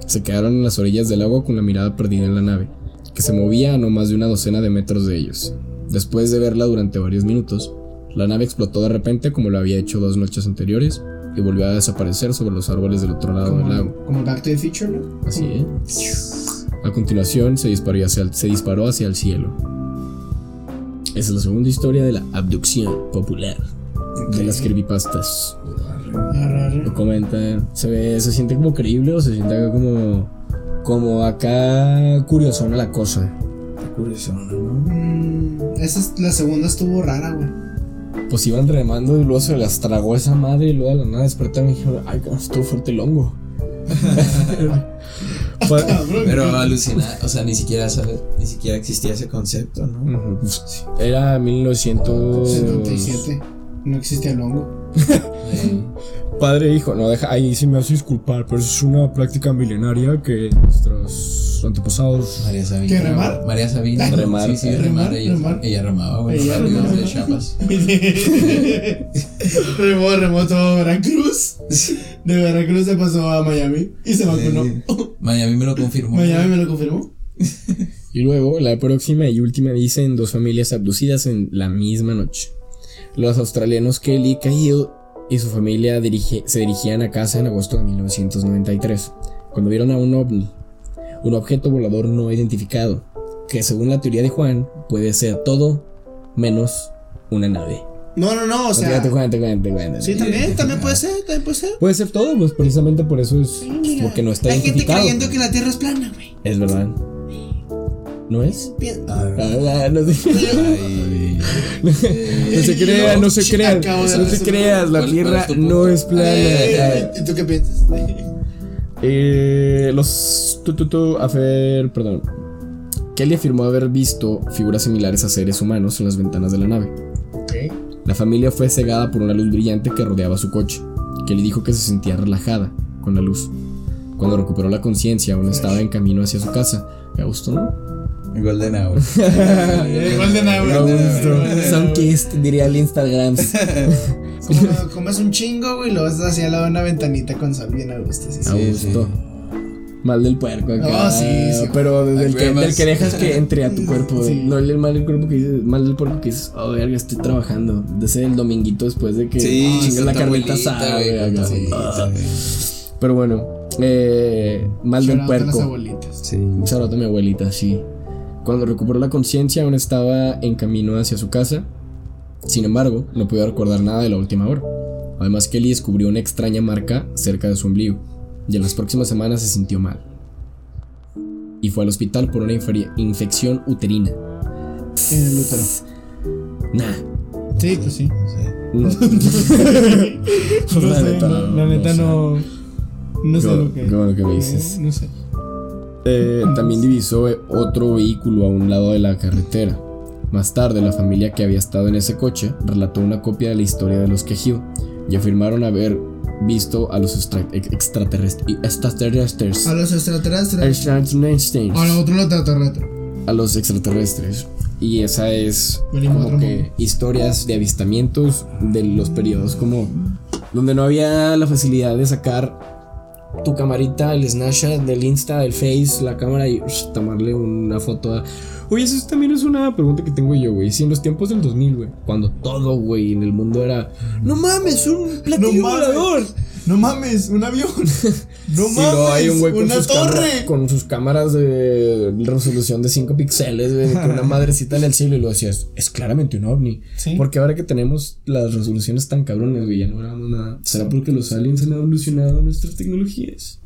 Speaker 2: Se quedaron en las orillas del agua con la mirada perdida en la nave, que se movía a no más de una docena de metros de ellos. Después de verla durante varios minutos, la nave explotó de repente como lo había hecho dos noches anteriores y volvió a desaparecer sobre los árboles del otro lado del lago.
Speaker 1: Como, Back to the Future, ¿no?
Speaker 2: Así ¿eh? A continuación se disparó, hacia el, se disparó hacia el cielo. Esa es la segunda historia de la abducción popular de las creepypastas. Lo comentan. Se ve, se siente como creíble o se siente acá como. Como acá curiosona la cosa.
Speaker 3: Curioso, ¿no?
Speaker 1: Mm, esa es, la segunda estuvo rara, güey.
Speaker 2: Pues iban remando y luego se las tragó esa madre y luego de la nada despertaron y dijeron, ay, estuvo fuerte el hongo.
Speaker 1: Cabrón.
Speaker 3: Pero alucina, o sea, ni siquiera ni siquiera existía ese concepto, ¿no?
Speaker 2: Ujú, pues, Era 1900.
Speaker 1: 77. No existía el hongo.
Speaker 3: Eh,
Speaker 2: Padre e hijo, no deja, ahí sí me hace disculpar, pero es una práctica milenaria que nuestros antepasados.
Speaker 3: María Sabina.
Speaker 1: ¿Qué, remar?
Speaker 3: María Sabina.
Speaker 2: Remar.
Speaker 3: Sí, sí,
Speaker 1: Remar,
Speaker 3: remar. Ella,
Speaker 1: remar.
Speaker 3: ella remaba, güey.
Speaker 1: Ella
Speaker 3: Ella
Speaker 1: remaba.
Speaker 3: de Chiapas.
Speaker 1: remó, remó todo Veracruz. De Veracruz se pasó a Miami y se vacunó.
Speaker 3: Eh, Miami me lo confirmó.
Speaker 1: Miami me lo confirmó.
Speaker 2: Y luego, la próxima y última dicen dos familias abducidas en la misma noche. Los australianos Kelly Cahill y su familia dirige- se dirigían a casa en agosto de 1993, cuando vieron a un ovni, un objeto volador no identificado, que según la teoría de Juan puede ser todo menos una nave.
Speaker 1: No, no, no, o sea.
Speaker 2: Te cuento, te cuento, te cuento.
Speaker 1: Sí, también, también puede ser, también puede ser.
Speaker 2: Puede ser todo, pues precisamente por eso es
Speaker 1: Mira,
Speaker 2: porque no está
Speaker 1: Hay gente creyendo que la Tierra es plana, güey.
Speaker 2: Es verdad. ¿No es?
Speaker 3: Ah,
Speaker 2: Ah, no sé.
Speaker 3: ay,
Speaker 2: No se creas, no se
Speaker 4: de
Speaker 2: no se creas, la
Speaker 3: ¿Cuál-
Speaker 2: Tierra no es plana.
Speaker 4: ¿Y tú qué piensas?
Speaker 2: Eh, los tu, tu, tu, a ver, perdón. Kelly afirmó haber visto figuras similares a seres humanos en las ventanas de la nave.
Speaker 1: Ok.
Speaker 2: La familia fue cegada por una luz brillante que rodeaba su coche. Kelly dijo que se sentía relajada con la luz. Cuando recuperó la conciencia, aún estaba en camino hacia su casa. Me gustó, ¿no?
Speaker 3: Golden Hour.
Speaker 4: Golden Hour.
Speaker 2: Sunkist, diría el Instagram.
Speaker 1: Como comes un chingo, güey, lo vas hacia al lado de una ventanita con sol bien a gusto.
Speaker 2: A
Speaker 1: sí.
Speaker 2: gusto. Mal del puerco acá.
Speaker 1: No, sí, sí.
Speaker 2: Pero del
Speaker 3: Ay,
Speaker 2: que,
Speaker 3: güey,
Speaker 2: del
Speaker 3: más-
Speaker 2: que dejas que entre a tu cuerpo.
Speaker 1: Sí.
Speaker 2: No el mal del cuerpo que dices, mal del puerco que dices, oh, verga, estoy trabajando. De ese el dominguito después de que
Speaker 3: Sí,
Speaker 2: chingas la carnita asada,
Speaker 3: güey,
Speaker 2: güey, Ah.
Speaker 3: sí.
Speaker 2: Pero bueno, eh, mal del
Speaker 1: a las
Speaker 2: puerco.
Speaker 1: abuelitas.
Speaker 3: Sí.
Speaker 2: Un saludo a mi abuelita, sí. Cuando recuperó la conciencia, aún estaba en camino hacia su casa. Sin embargo, no podía recordar nada de la última hora. Además, Kelly descubrió una extraña marca cerca de su ombligo. Y en las próximas semanas se sintió mal. Y fue al hospital por una infección uterina.
Speaker 1: En el útero.
Speaker 2: Nah.
Speaker 1: Sí, pues sí.
Speaker 2: No.
Speaker 1: No
Speaker 2: La
Speaker 1: sé,
Speaker 2: neta,
Speaker 1: no, la neta
Speaker 2: sé.
Speaker 1: no. No sé lo que.
Speaker 2: qué bueno que me dices.
Speaker 1: No, no sé.
Speaker 2: Eh, también divisó eh, otro vehículo a un lado de la carretera. Más tarde, la familia que había estado en ese coche relató una copia de la historia de los Quejido y afirmaron haber visto a los extra- ex- extraterrestres. extraterrestres.
Speaker 1: A los extraterrestres.
Speaker 2: Extraterrestres.
Speaker 1: A los extraterrestres.
Speaker 2: a los extraterrestres. Y esa es como que historias de avistamientos de los periodos como donde no había la facilidad de sacar tu camarita, el Snapchat del Insta, del Face, la cámara y tomarle una foto. A... Oye, eso también es una pregunta que tengo yo, güey. Si en los tiempos del 2000, güey, cuando todo, güey, en el mundo era, no mames, un platillo volador.
Speaker 4: No mames, un avión. No
Speaker 2: Y luego hay un güey
Speaker 4: mames,
Speaker 2: con
Speaker 4: una
Speaker 2: sus,
Speaker 4: torre.
Speaker 2: con sus cámaras de resolución de 5 píxeles, güey, con una madrecita en el cielo y lo decías, es claramente un ovni.
Speaker 1: Sí.
Speaker 2: Porque ahora que tenemos las resoluciones tan cabrones, güey, ya no grabamos nada. ¿Será porque los aliens han evolucionado nuestras tecnologías?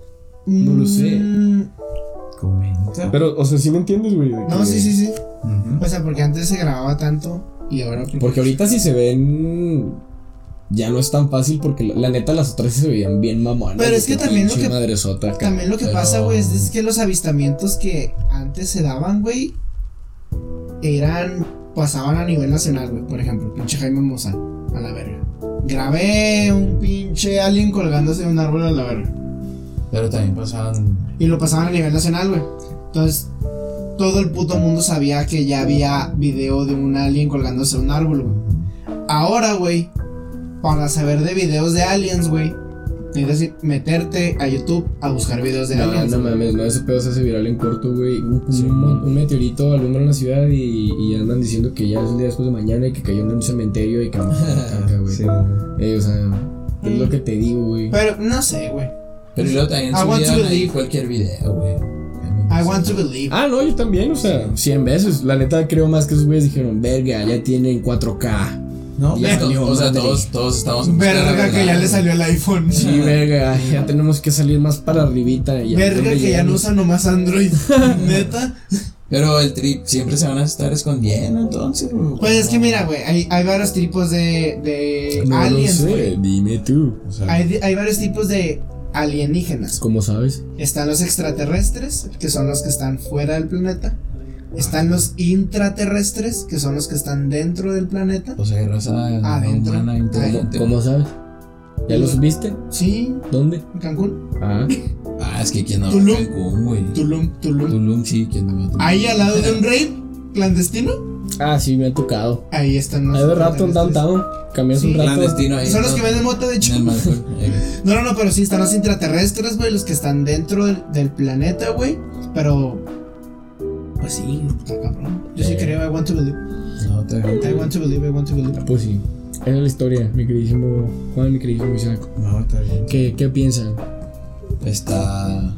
Speaker 2: No lo sé.
Speaker 1: Mm,
Speaker 3: Comenta.
Speaker 2: Pero, o sea, ¿sí me entiendes, güey?
Speaker 1: No,
Speaker 2: que-
Speaker 1: sí, sí, sí. O sea, porque antes se grababa tanto y ahora.
Speaker 2: Porque ahorita si se ven... Ya no es tan fácil porque la, neta las otras se veían bien mamonas.
Speaker 1: Pero es que también lo que-
Speaker 2: madresota acá.
Speaker 1: También lo que
Speaker 3: Pero-
Speaker 1: pasa, güey, es, es que los avistamientos que antes se daban, güey, eran. pasaban a nivel nacional, güey. Por ejemplo, pinche Jaime Mozán, a la verga. Grabé un pinche alien colgándose de un árbol a la verga.
Speaker 3: Pero también pasaban.
Speaker 1: Y lo pasaban a nivel nacional, güey. Entonces, todo el puto mundo sabía que ya había video de un alien colgándose de un árbol, güey. Ahora, güey, para saber de videos de aliens, güey, necesitas meterte a YouTube a buscar videos de
Speaker 2: No,
Speaker 1: aliens.
Speaker 2: no
Speaker 1: güey.
Speaker 2: mames, no, ese pedo se hace viral en corto, güey. Un, un- un meteorito alumbra la ciudad y, y andan diciendo que ya es el día después de mañana y que cayó en un cementerio y que vamos a la caca, güey.
Speaker 3: Sí.
Speaker 2: Eh, o sea, es lo que te digo, güey.
Speaker 1: Pero no sé, güey.
Speaker 3: Pero luego también
Speaker 1: I want to
Speaker 3: subían ahí
Speaker 1: believe.
Speaker 3: cualquier video, güey.
Speaker 1: I want to believe.
Speaker 2: Ah, no, yo también, o sea, 100 veces. La neta creo más que esos güeyes dijeron, verga, ya tienen 4K.
Speaker 3: No,
Speaker 2: Ya
Speaker 3: to-
Speaker 2: salió,
Speaker 3: o sea, todos, todos estamos en
Speaker 1: Verga que ya le salió el iPhone.
Speaker 2: Sí, verga, ya tenemos que salir más para arribita. y
Speaker 1: Verga que ya no
Speaker 2: llegamos.
Speaker 1: usa nomás Android. Neta.
Speaker 3: Pero el trip siempre se van a estar escondiendo, entonces.
Speaker 1: Pues es que mira, güey, hay, hay varios tipos de, de
Speaker 2: No lo
Speaker 1: aliens,
Speaker 2: sé,
Speaker 1: güey.
Speaker 2: dime tú.
Speaker 3: O sea,
Speaker 1: Hay, hay varios tipos de alienígenas.
Speaker 2: ¿Cómo sabes?
Speaker 1: Están los extraterrestres, que son los que están fuera del planeta. Están los intraterrestres, que son los que están dentro del planeta.
Speaker 3: o sea, hay raza
Speaker 1: Adentro.
Speaker 3: humana
Speaker 2: ¿Cómo,
Speaker 3: inteligente.
Speaker 2: cómo sabes? ¿Ya los viste?
Speaker 1: Sí,
Speaker 2: ¿Dónde?
Speaker 1: en Cancún.
Speaker 2: Ah,
Speaker 3: Ah, es que quien no va a
Speaker 1: Tulum.
Speaker 3: Cancún, güey.
Speaker 1: Tulum, Tulum.
Speaker 3: Tulum, sí, quien no va a Tulum.
Speaker 1: Ahí al lado de un rave clandestino,
Speaker 2: ah sí, me ha tocado.
Speaker 1: ahí están los
Speaker 2: Hay de rato en downtown. Caminas
Speaker 1: Sí.
Speaker 2: un rato.
Speaker 3: Clandestino ahí.
Speaker 1: Son los que venden mota, de hecho. No, no, no, pero sí están los intraterrestres, güey, los que están dentro del, del planeta, güey. Pero. Pues sí, está cabrón. Yo sí
Speaker 2: Eh.
Speaker 1: creo, I want to believe.
Speaker 3: No, te
Speaker 1: I want to believe, I want to believe.
Speaker 2: Pues sí. Esa es la historia, mi queridísimo Juan, mi queridísimo Isaac.
Speaker 3: No, está bien.
Speaker 2: ¿Qué, qué piensan?
Speaker 3: Está.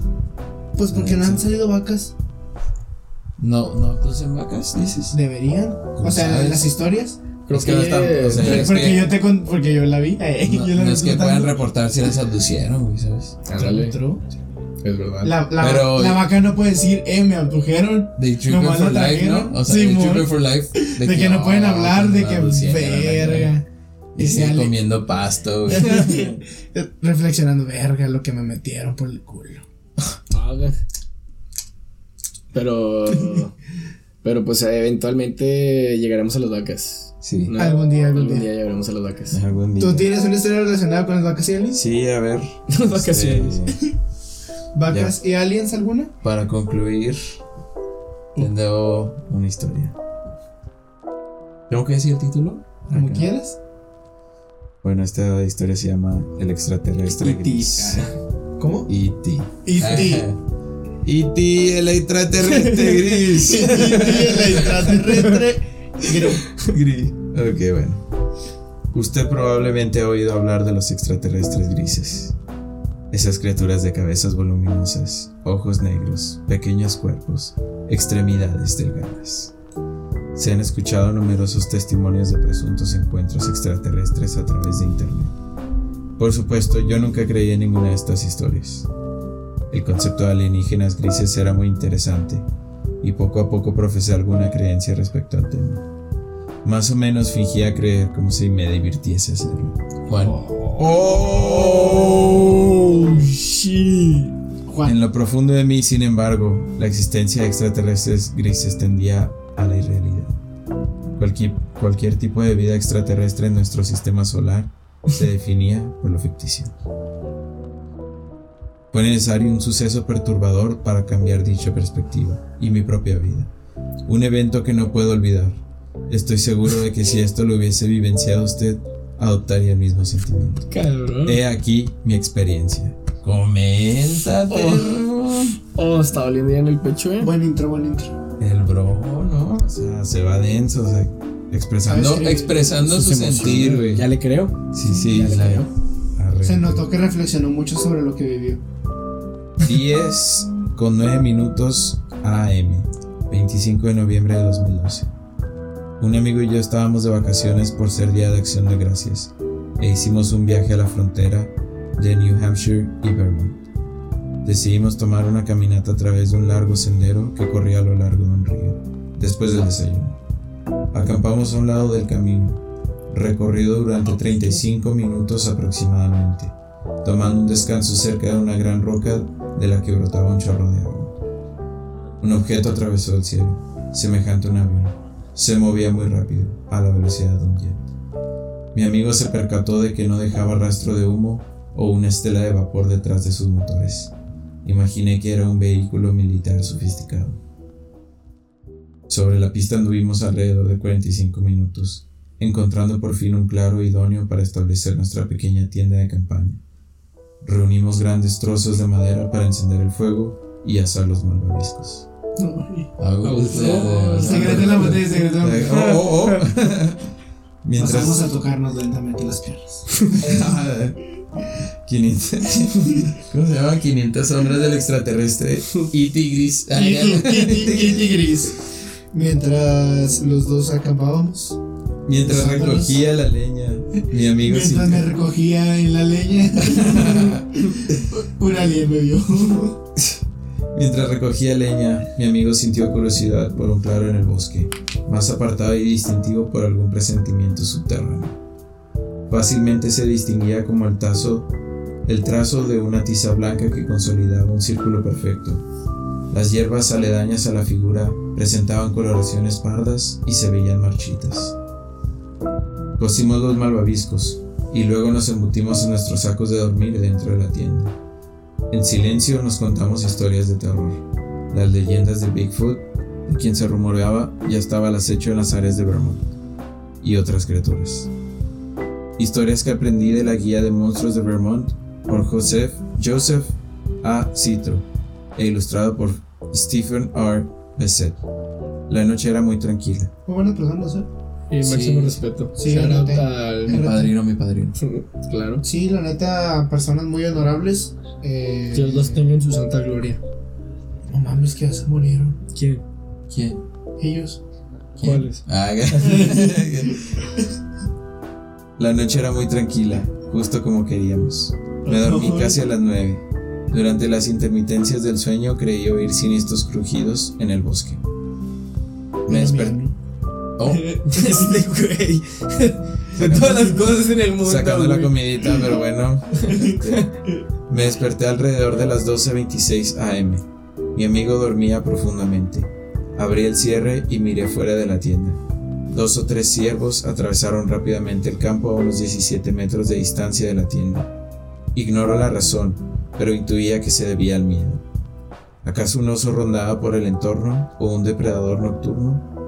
Speaker 1: Pues porque no han salido vacas.
Speaker 3: No, no producen vacas, dices.
Speaker 1: Deberían. O sea,
Speaker 3: sabes?
Speaker 1: en las historias.
Speaker 3: Es que no están- o sea, es
Speaker 1: porque
Speaker 3: que-
Speaker 1: yo te con, porque yo la vi. eh,
Speaker 3: No,
Speaker 1: yo la
Speaker 3: no
Speaker 1: vi
Speaker 3: es que puedan reportar si las abducieron, güey, ¿sabes?
Speaker 2: Ándale. Es verdad.
Speaker 1: La, la,
Speaker 3: Pero-
Speaker 1: la vaca no puede decir, eh, me abdujeron.
Speaker 3: De
Speaker 1: Nomás
Speaker 3: for
Speaker 1: la
Speaker 3: Life,
Speaker 1: trajeron.
Speaker 3: ¿no? O sea,
Speaker 1: Sí,
Speaker 3: de
Speaker 1: mon.
Speaker 3: Triple for Life.
Speaker 1: De, que, no pueden hablar, de que verga.
Speaker 3: Y
Speaker 1: Y
Speaker 3: sigue
Speaker 1: sale-
Speaker 3: comiendo pasto, güey.
Speaker 1: Reflexionando, verga, lo que me metieron por el culo.
Speaker 2: Pero. pero pues eventualmente llegaremos a las vacas.
Speaker 3: Sí.
Speaker 2: ¿no?
Speaker 1: Algún día, algún día.
Speaker 2: llegaremos a las vacas.
Speaker 3: Algún día.
Speaker 1: ¿Tú tienes una historia relacionada con las vacas?
Speaker 3: Sí, a ver.
Speaker 2: Las vacaciones.
Speaker 1: ¿Vacas y aliens alguna?
Speaker 3: para concluir, tengo una historia. ¿Tengo que decir el título?
Speaker 1: Como
Speaker 3: Acá.
Speaker 1: quieras.
Speaker 3: Bueno, esta historia se llama El extraterrestre
Speaker 1: E.T..
Speaker 3: gris.
Speaker 1: ¿Cómo?
Speaker 3: E.T.
Speaker 1: E.T.
Speaker 3: E.T. el extraterrestre gris.
Speaker 1: el extraterrestre.
Speaker 3: Gris. Ok, bueno. Usted probablemente ha oído hablar de los extraterrestres grises. Esas criaturas de cabezas voluminosas, ojos negros, pequeños cuerpos, extremidades delgadas. Se han escuchado numerosos testimonios de presuntos encuentros extraterrestres a través de Internet. Por supuesto, yo nunca creí en ninguna de estas historias. El concepto de alienígenas grises era muy interesante y poco a poco profesé alguna creencia respecto al tema. Más o menos fingía creer como si me divirtiese hacerlo. Juan.
Speaker 2: Oh, shit.
Speaker 1: Juan.
Speaker 3: En lo profundo de mí, sin embargo, la existencia de extraterrestres grises tendía a la irrealidad. Cualquier, cualquier tipo de vida extraterrestre en nuestro sistema solar se definía por lo ficticio. Fue necesario un suceso perturbador para cambiar dicha perspectiva y mi propia vida. Un evento que no puedo olvidar. Estoy seguro de que si esto lo hubiese vivenciado usted, adoptaría el mismo sentimiento.
Speaker 2: Cabrón.
Speaker 3: He aquí mi experiencia. Comienza,
Speaker 2: Oh, está doliendo ya en el pecho, eh.
Speaker 1: Buen intro, buen intro.
Speaker 3: El bro, ¿no? O sea, se va denso, o sea, expresando,
Speaker 1: Ah,
Speaker 3: expresando su
Speaker 2: emociones,
Speaker 3: sentir, güey.
Speaker 2: Ya le creo.
Speaker 3: Sí, sí,
Speaker 2: ya le
Speaker 3: la-
Speaker 2: creo.
Speaker 3: arre,
Speaker 1: Se notó que reflexionó mucho sobre lo que vivió.
Speaker 3: 10 con 9 minutos AM, 25 de noviembre de 2012. Un amigo y yo estábamos de vacaciones por ser Día de Acción de Gracias e hicimos un viaje a la frontera de New Hampshire y Vermont. Decidimos tomar una caminata a través de un largo sendero que corría a lo largo de un río, después del desayuno. Acampamos a un lado del camino, recorrido durante 35 minutos aproximadamente, tomando un descanso cerca de una gran roca de la que brotaba un chorro de agua. Un objeto atravesó el cielo, semejante a un avión. Se movía muy rápido, a la velocidad de un jet. Mi amigo se percató de que no dejaba rastro de humo o una estela de vapor detrás de sus motores. Imaginé que era un vehículo militar sofisticado. Sobre la pista anduvimos alrededor de 45 minutos, encontrando por fin un claro idóneo para establecer nuestra pequeña tienda de campaña. Reunimos grandes trozos de madera para encender el fuego y asar los malvaviscos.
Speaker 1: Secreto en la botella, secreto en la
Speaker 3: Eh,
Speaker 1: botella.
Speaker 3: oh, oh, oh.
Speaker 1: Pasamos a
Speaker 3: Mientras.
Speaker 1: tocarnos lentamente las piernas.
Speaker 3: 500. ¿Cómo se llama? 500 sombras del extraterrestre. Y tigris.
Speaker 1: Y, y- y- y- y gris. Mientras los dos acampábamos.
Speaker 3: Mientras recogía la leña, mi amigo
Speaker 1: Mientras me recogía en la leña. un alien me vio.
Speaker 3: Mientras recogía leña, mi amigo sintió curiosidad por un claro en el bosque, más apartado y distintivo por algún presentimiento subterráneo. Fácilmente se distinguía como el tazo, el trazo de una tiza blanca que consolidaba un círculo perfecto. Las hierbas aledañas a la figura presentaban coloraciones pardas y se veían marchitas. Cocimos los malvaviscos y luego nos embutimos en nuestros sacos de dormir dentro de la tienda. En silencio nos contamos historias de terror, las leyendas de Bigfoot, de quien se rumoreaba ya estaba al acecho en las áreas de Vermont, y otras criaturas. Historias que aprendí de la guía de monstruos de Vermont por Joseph, Joseph A. Citro e ilustrado por Stephen R. Bessette. La noche era muy tranquila.
Speaker 1: Muy buenas personas, ¿eh?
Speaker 2: Y máximo
Speaker 3: Sí.
Speaker 2: respeto.
Speaker 1: Sí, anoté.
Speaker 2: al-
Speaker 3: Mi padrino, mi padrino.
Speaker 2: Claro.
Speaker 1: Sí, la neta, personas muy honorables. Eh,
Speaker 2: Dios los tenga en su santa gloria.
Speaker 1: No mames, que ya se murieron.
Speaker 2: ¿Quién?
Speaker 3: ¿Quién?
Speaker 1: Ellos.
Speaker 2: ¿Cuáles?
Speaker 3: Ah, La noche era muy tranquila, justo como queríamos. Me dormí casi a las nueve. Durante las intermitencias del sueño creí oír siniestros crujidos en el bosque. Me desperté. Oh,
Speaker 2: Este güey. De todas las cosas en el mundo.
Speaker 3: sacando la comidita, pero bueno. Me desperté alrededor de las 12.26 am. Mi amigo dormía profundamente. Abrí el cierre y miré fuera de la tienda. Dos o tres ciervos atravesaron rápidamente el campo a unos 17 metros de distancia de la tienda. Ignoro la razón, pero intuía que se debía al miedo. ¿Acaso un oso rondaba por el entorno o un depredador nocturno?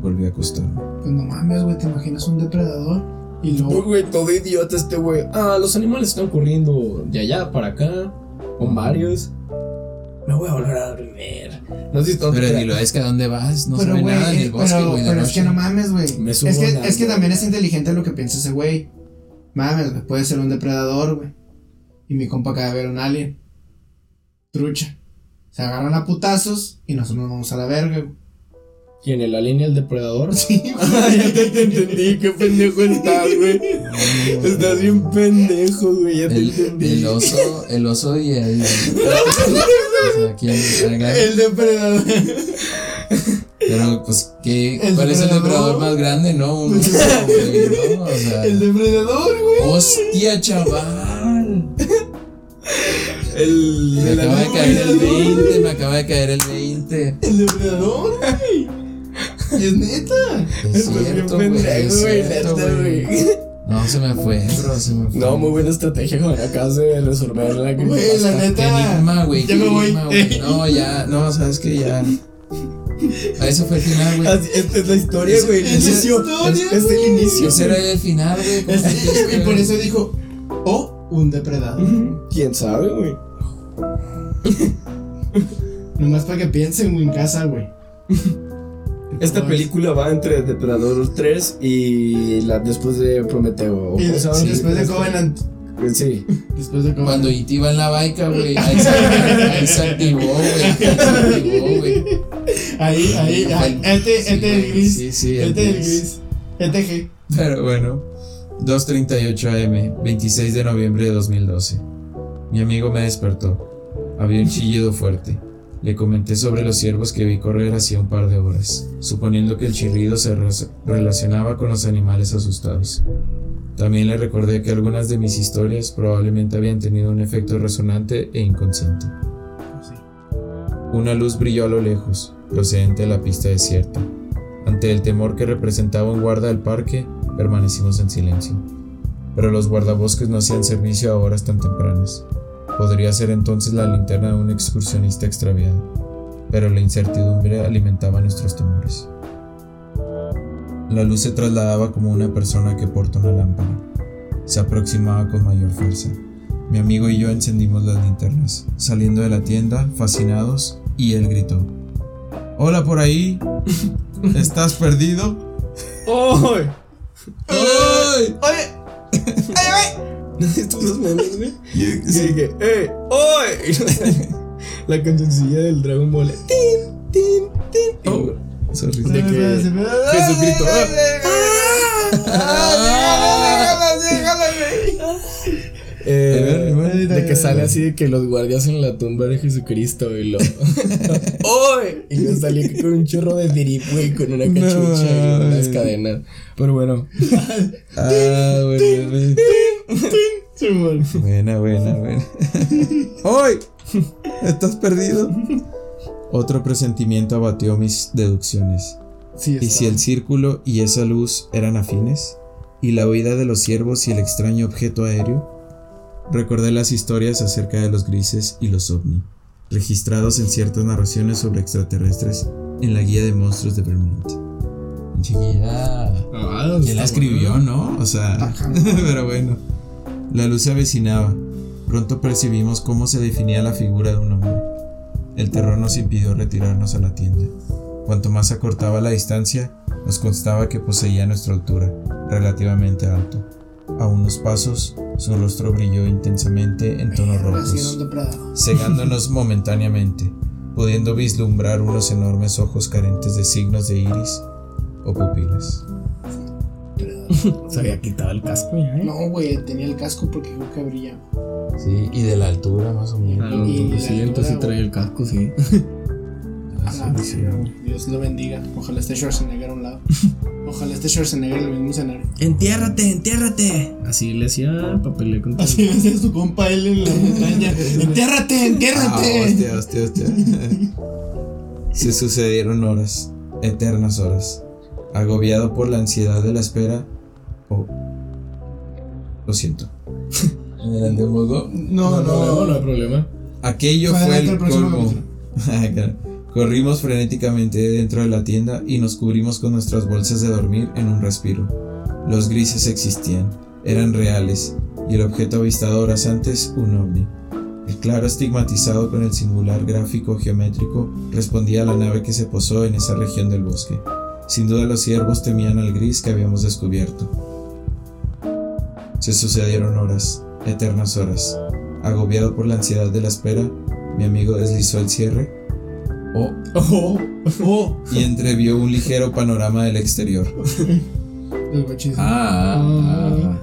Speaker 3: Volví a acostarme.
Speaker 1: Pues no mames, güey, te imaginas un depredador y
Speaker 2: Uy,
Speaker 1: luego.
Speaker 2: güey, todo idiota este güey. Ah, los animales están corriendo de allá para acá. Con varios. Me voy a volver a dormir. No sé si
Speaker 3: Pero
Speaker 2: pero-
Speaker 3: ni lo es que a dónde vas, no se
Speaker 1: pero,
Speaker 3: ve
Speaker 1: güey,
Speaker 3: nada en
Speaker 1: eh,
Speaker 3: el bosque,
Speaker 1: pero,
Speaker 3: güey. de
Speaker 1: pero es que no mames, güey.
Speaker 2: Me
Speaker 1: Es que,
Speaker 2: la-
Speaker 1: es que también es inteligente lo que piensa ese güey. Mames, güey, puede ser un depredador, güey. Y mi compa acaba de ver un alien. Trucha. Se agarran a putazos y nosotros nos vamos a la verga, güey.
Speaker 2: ¿Quién? ¿El alien y el depredador?
Speaker 1: Sí,
Speaker 2: Ah, ya te, te entendí, qué pendejo estás, güey. Estás bien pendejo, güey, ya te
Speaker 3: El,
Speaker 2: entendí.
Speaker 3: el oso, el oso y el. o sea, ¿quién?
Speaker 1: El depredador.
Speaker 3: Pero, pues, ¿qué,
Speaker 1: El
Speaker 3: ¿cuál es el
Speaker 1: depredador.
Speaker 3: más grande, no? Un oso, güey, ¿no? O sea,
Speaker 1: El depredador, güey.
Speaker 3: ¡Hostia, chaval!
Speaker 2: El.
Speaker 3: Me acaba de caer el 20, me acaba de caer el 20.
Speaker 1: El depredador, güey. Es neta.
Speaker 3: Es cierto, güey. Es
Speaker 2: güey,
Speaker 3: cierto. No, se me fue, bro, se me fue.
Speaker 2: No, muy buena estrategia, güey. Acabas de resolver la
Speaker 1: Güey, la neta.
Speaker 3: enigma, güey.
Speaker 1: Ya me voy.
Speaker 3: No, ya, no, sabes que ya. A eso fue el final, güey.
Speaker 2: Esta es la historia, güey.
Speaker 1: Historia,
Speaker 2: Es, es el inicio.
Speaker 3: Ese era el final, güey. ¿cómo
Speaker 1: Es- y por eso dijo, o un depredador.
Speaker 2: ¿Quién sabe, güey?
Speaker 1: Nomás para que piensen, güey, en casa, güey.
Speaker 2: Esta película va entre Depredador 3 y la después de Prometeo.
Speaker 1: Y des- después de Covenant.
Speaker 2: Sí.
Speaker 1: Después de Covenant.
Speaker 3: Cuando E.T. iba en la baica, güey. Ahí se, ahí se activó, güey. Ahí.
Speaker 1: Ahí, ahí, ahí. Este,
Speaker 3: Sí,
Speaker 1: este el gris.
Speaker 3: Sí, sí,
Speaker 1: Este el
Speaker 3: gris.
Speaker 1: Este G.
Speaker 3: Pero bueno, 2.38 am, 26 de noviembre de 2012. Mi amigo me despertó. Había un chillido fuerte. Le comenté sobre los ciervos que vi correr hacía un par de horas, suponiendo que el chirrido se re- relacionaba con los animales asustados. También le recordé que algunas de mis historias probablemente habían tenido un efecto resonante e inconsciente. Una luz brilló a lo lejos, procedente de la pista desierta. Ante el temor que representaba un guarda del parque, permanecimos en silencio. Pero los guardabosques no hacían servicio a horas tan tempranas. Podría ser entonces la linterna de un excursionista extraviado, pero la incertidumbre alimentaba nuestros temores. La luz se trasladaba como una persona que porta una lámpara. Se aproximaba con mayor fuerza. Mi amigo y yo encendimos las linternas, saliendo de la tienda, fascinados, y él gritó. Hola por ahí. ¿Estás perdido?
Speaker 2: ¡Ay!
Speaker 3: ¡Ay!
Speaker 1: Oye,
Speaker 2: Estos los memes, güey. Sí, que, ¡eh! ¡Ay! La cancioncilla del Dragon Ball. ¡Tin, tin, tin!
Speaker 3: Oh, sorry.
Speaker 2: De que Jesucristo. Eh,
Speaker 3: ver,
Speaker 2: de que sale así de que los guardias en la tumba de Jesucristo y lo. ¡Ay! Y luego salía con un chorro de drip, güey, con una cachucha y unas cadenas. Pero bueno.
Speaker 3: Ah, bueno. Buena, buena, buena. ¡Hoy! ¿Estás perdido? Otro presentimiento abatió mis deducciones.
Speaker 1: Sí,
Speaker 3: ¿Y si el círculo y esa luz eran afines? ¿Y la huida de los ciervos y el extraño objeto aéreo? Recordé las historias acerca de los grises y los ovni, registrados en ciertas narraciones sobre extraterrestres en la guía de monstruos de Vermont. Guía.
Speaker 2: Ah,
Speaker 3: ¿Quién la escribió, no? O sea, pero bueno. La luz se avecinaba. Pronto percibimos cómo se definía la figura de un hombre. El terror nos impidió retirarnos a la tienda. Cuanto más acortaba la distancia, nos constaba que poseía nuestra altura, relativamente alto. A unos pasos, su rostro brilló intensamente en tonos rojos cegándonos momentáneamente, pudiendo vislumbrar unos enormes ojos carentes de signos de iris o pupilas.
Speaker 2: Se había quitado el casco ya, ¿eh?
Speaker 1: No, güey, tenía el casco porque creo que brillaba.
Speaker 3: Sí, y de la altura más o
Speaker 2: Ah,
Speaker 3: menos.
Speaker 2: no,
Speaker 1: Y
Speaker 2: entonces sí, entonces sí trae el casco, sí.
Speaker 1: Ah, Dios lo bendiga. Ojalá esté Schwarzenegger a un lado. Ojalá esté Schwarzenegger en el mismo escenario.
Speaker 2: Entiérrate, entiérrate. Así le hacía papel con
Speaker 1: Así le hacía su compa él en la montaña. ¡Entiérrate,
Speaker 3: Ah,
Speaker 1: entiérrate!
Speaker 3: hostia, hostia, hostia. Se sucedieron horas, eternas horas. Agobiado por la ansiedad de la espera. Oh. Lo siento. Adelante un poco.
Speaker 1: no,
Speaker 2: no, no
Speaker 1: no.
Speaker 2: hay problema.
Speaker 3: Aquello
Speaker 1: Fue
Speaker 3: el colmo. Corrimos frenéticamente dentro de la tienda y nos cubrimos con nuestras bolsas de dormir en un respiro. Los grises existían, eran reales, y el objeto avistado horas antes, un ovni. El claro estigmatizado con el singular gráfico geométrico respondía a la nave que se posó en esa región del bosque. Sin duda los ciervos temían al gris que habíamos descubierto. Se sucedieron horas, eternas horas. Agobiado por la ansiedad de la espera, mi amigo deslizó el cierre
Speaker 1: Oh, oh.
Speaker 3: y entrevió un ligero panorama del exterior.
Speaker 1: Los guachis.
Speaker 3: Ah,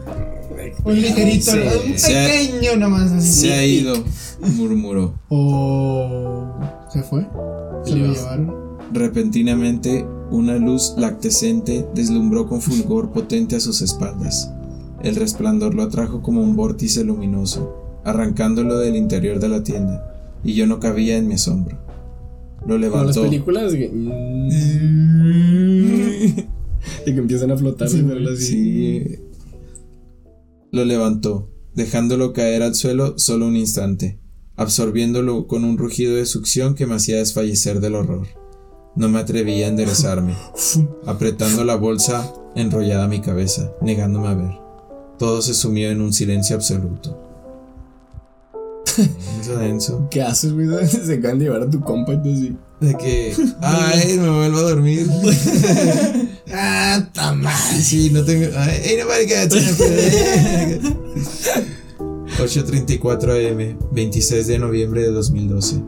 Speaker 1: Un ligerito,
Speaker 2: Sí.
Speaker 1: un
Speaker 3: Se ha-
Speaker 1: pequeño nomás así.
Speaker 3: se ha ido, murmuró.
Speaker 1: Oh. ¿Se fue? ¿Se lo llevaron?
Speaker 3: Repentinamente, una luz lactescente deslumbró con fulgor potente a sus espaldas. El resplandor lo atrajo como un vórtice luminoso, arrancándolo del interior de la tienda, y yo no cabía en mi asombro. Lo
Speaker 2: Como las
Speaker 3: levantó.
Speaker 2: películas que, de que empiezan a flotar.
Speaker 1: Sí.
Speaker 3: Sí. Lo levantó, dejándolo caer al suelo solo un instante, absorbiéndolo con un rugido de succión que me hacía desfallecer del horror. No me atrevía a enderezarme, apretando la bolsa enrollada a mi cabeza, negándome a ver. Todo se sumió en un silencio absoluto. Denso, denso.
Speaker 2: ¿Qué haces, güey? Se acaban de llevar a tu compa y tú así.
Speaker 3: De que, ay, me vuelvo a dormir.
Speaker 1: Ah, tama.
Speaker 3: Sí, no tengo. Ay, ain't nobody that. 8:34 am, 26 de noviembre de 2012.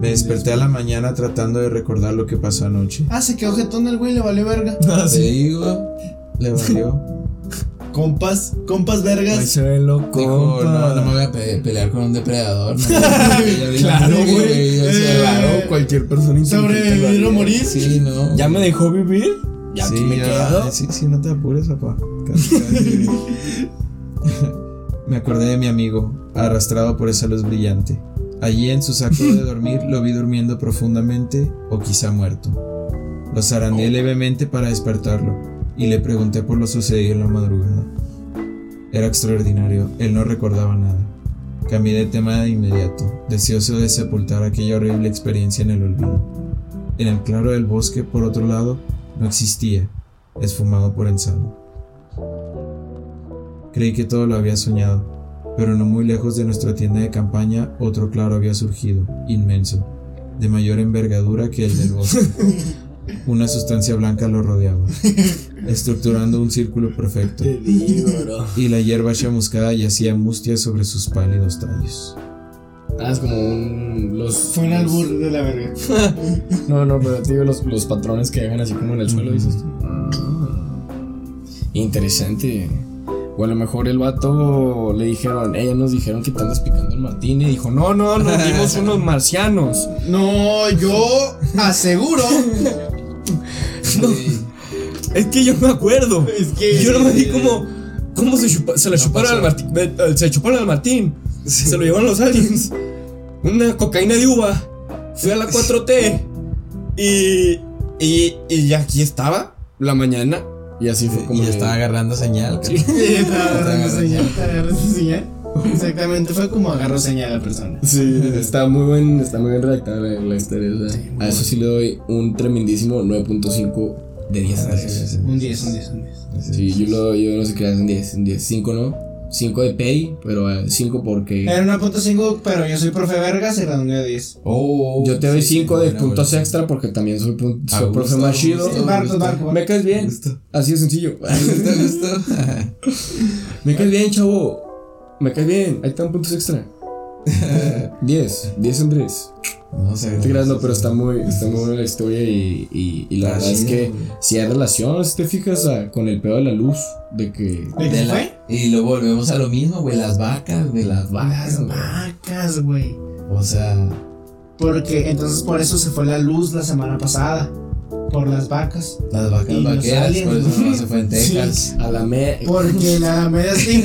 Speaker 3: Me desperté a la mañana tratando de recordar lo que pasó anoche.
Speaker 1: Ah, se quedó jetón el güey, le valió verga.
Speaker 3: Te digo, le valió.
Speaker 4: Compas, compas vergas.
Speaker 2: se ve loco.
Speaker 3: Dijo, no, no me voy a pe- pelear con un depredador. no.
Speaker 2: Claro,
Speaker 3: Sí,
Speaker 2: güey.
Speaker 3: o sea,
Speaker 2: Claro, cualquier persona inteligente
Speaker 1: Sobrevivir o morir.
Speaker 3: Sí, no.
Speaker 2: ¿Ya me dejó vivir? Ya
Speaker 3: sí,
Speaker 2: aquí me
Speaker 3: ya,
Speaker 2: quedo.
Speaker 3: Sí, sí, no te apures, papá. Casi, casi. me acordé de mi amigo, arrastrado por esa luz brillante. Allí en su saco de dormir lo vi durmiendo profundamente o quizá muerto. Lo zarandeé levemente para despertarlo y le pregunté por lo sucedido en la madrugada. Era extraordinario, él no recordaba nada. Cambié de tema de inmediato, deseoso de sepultar aquella horrible experiencia en el olvido. En el claro del bosque, por otro lado, no existía, esfumado por ensano. Creí que todo lo había soñado, pero no muy lejos de nuestra tienda de campaña otro claro había surgido, inmenso, de mayor envergadura que el del bosque. Una sustancia blanca lo rodeaba, estructurando un círculo perfecto,
Speaker 2: Te digo, bro.
Speaker 3: y la hierba chamuscada yacía mustia sobre sus pálidos tallos.
Speaker 2: Ah, es como un. Los.
Speaker 1: Fue un albur de la verga.
Speaker 2: No, no, pero te digo los, los patrones que dejan así como en el suelo, dices tú. Ah, interesante. O a lo mejor el vato le dijeron, ella nos dijeron que te andas picando el Martín y dijo, no, no, nos vimos unos marcianos.
Speaker 1: No, yo aseguro.
Speaker 2: Es que yo me acuerdo.
Speaker 1: Es que.
Speaker 2: Yo no me vi como. ¿Cómo se, chupa- se la chuparon al Martín? eh, Se chuparon al Martín. Se lo llevaron los aliens. Una cocaína de uva. Fui a la 4T. Y. Y, y aquí estaba. La mañana. Y así fue como.
Speaker 3: Y
Speaker 2: de-
Speaker 3: estaba agarrando señal.
Speaker 2: Sí.
Speaker 1: Sí, estaba agarrando señal, estaba agarrando señal. Exactamente, fue como agarró señal a la persona.
Speaker 2: Sí, está muy bien, está muy bien redactada la, la historia. o sea, a eso sí le doy un tremendísimo 9.5 de 10. gracias.
Speaker 1: Un 10, un 10, un 10.
Speaker 2: Sí, yo, lo, yo no sé qué es un 10, un 10. 5 no. 5 de pay, pero 5 porque.
Speaker 1: Era 9.5, pero yo soy profe vergas y redondeo a 10.
Speaker 3: Oh,
Speaker 2: Yo te doy
Speaker 3: sí,
Speaker 2: 5
Speaker 3: sí,
Speaker 2: de puntos
Speaker 3: buena.
Speaker 2: extra porque también soy, pun-
Speaker 3: A
Speaker 2: soy
Speaker 3: gusto,
Speaker 2: profe más chido. Me caes bien. Así de sencillo. Me caes bien, chavo. Me caes bien. Ahí están puntos extra. 10, 10 en 10.
Speaker 3: No sé.
Speaker 2: No no, pero está muy, está muy buena la historia y, y, y la
Speaker 3: Está
Speaker 2: verdad es que
Speaker 3: güey.
Speaker 2: si hay relación, si te fijas ah, con el pedo de la luz, de que
Speaker 1: ¿De
Speaker 3: De la- y luego volvemos a lo mismo, güey. Las vacas, güey. Las
Speaker 1: Las
Speaker 3: vacas, güey.
Speaker 1: vacas, güey.
Speaker 3: O sea,
Speaker 1: Porque entonces por eso se fue la luz la semana pasada. Por las vacas.
Speaker 3: las vacas vaqueras,
Speaker 1: aliens,
Speaker 3: por eso no se fue en
Speaker 1: Sí.
Speaker 3: Texas.
Speaker 2: a la me...
Speaker 1: Porque la Alameda Slim.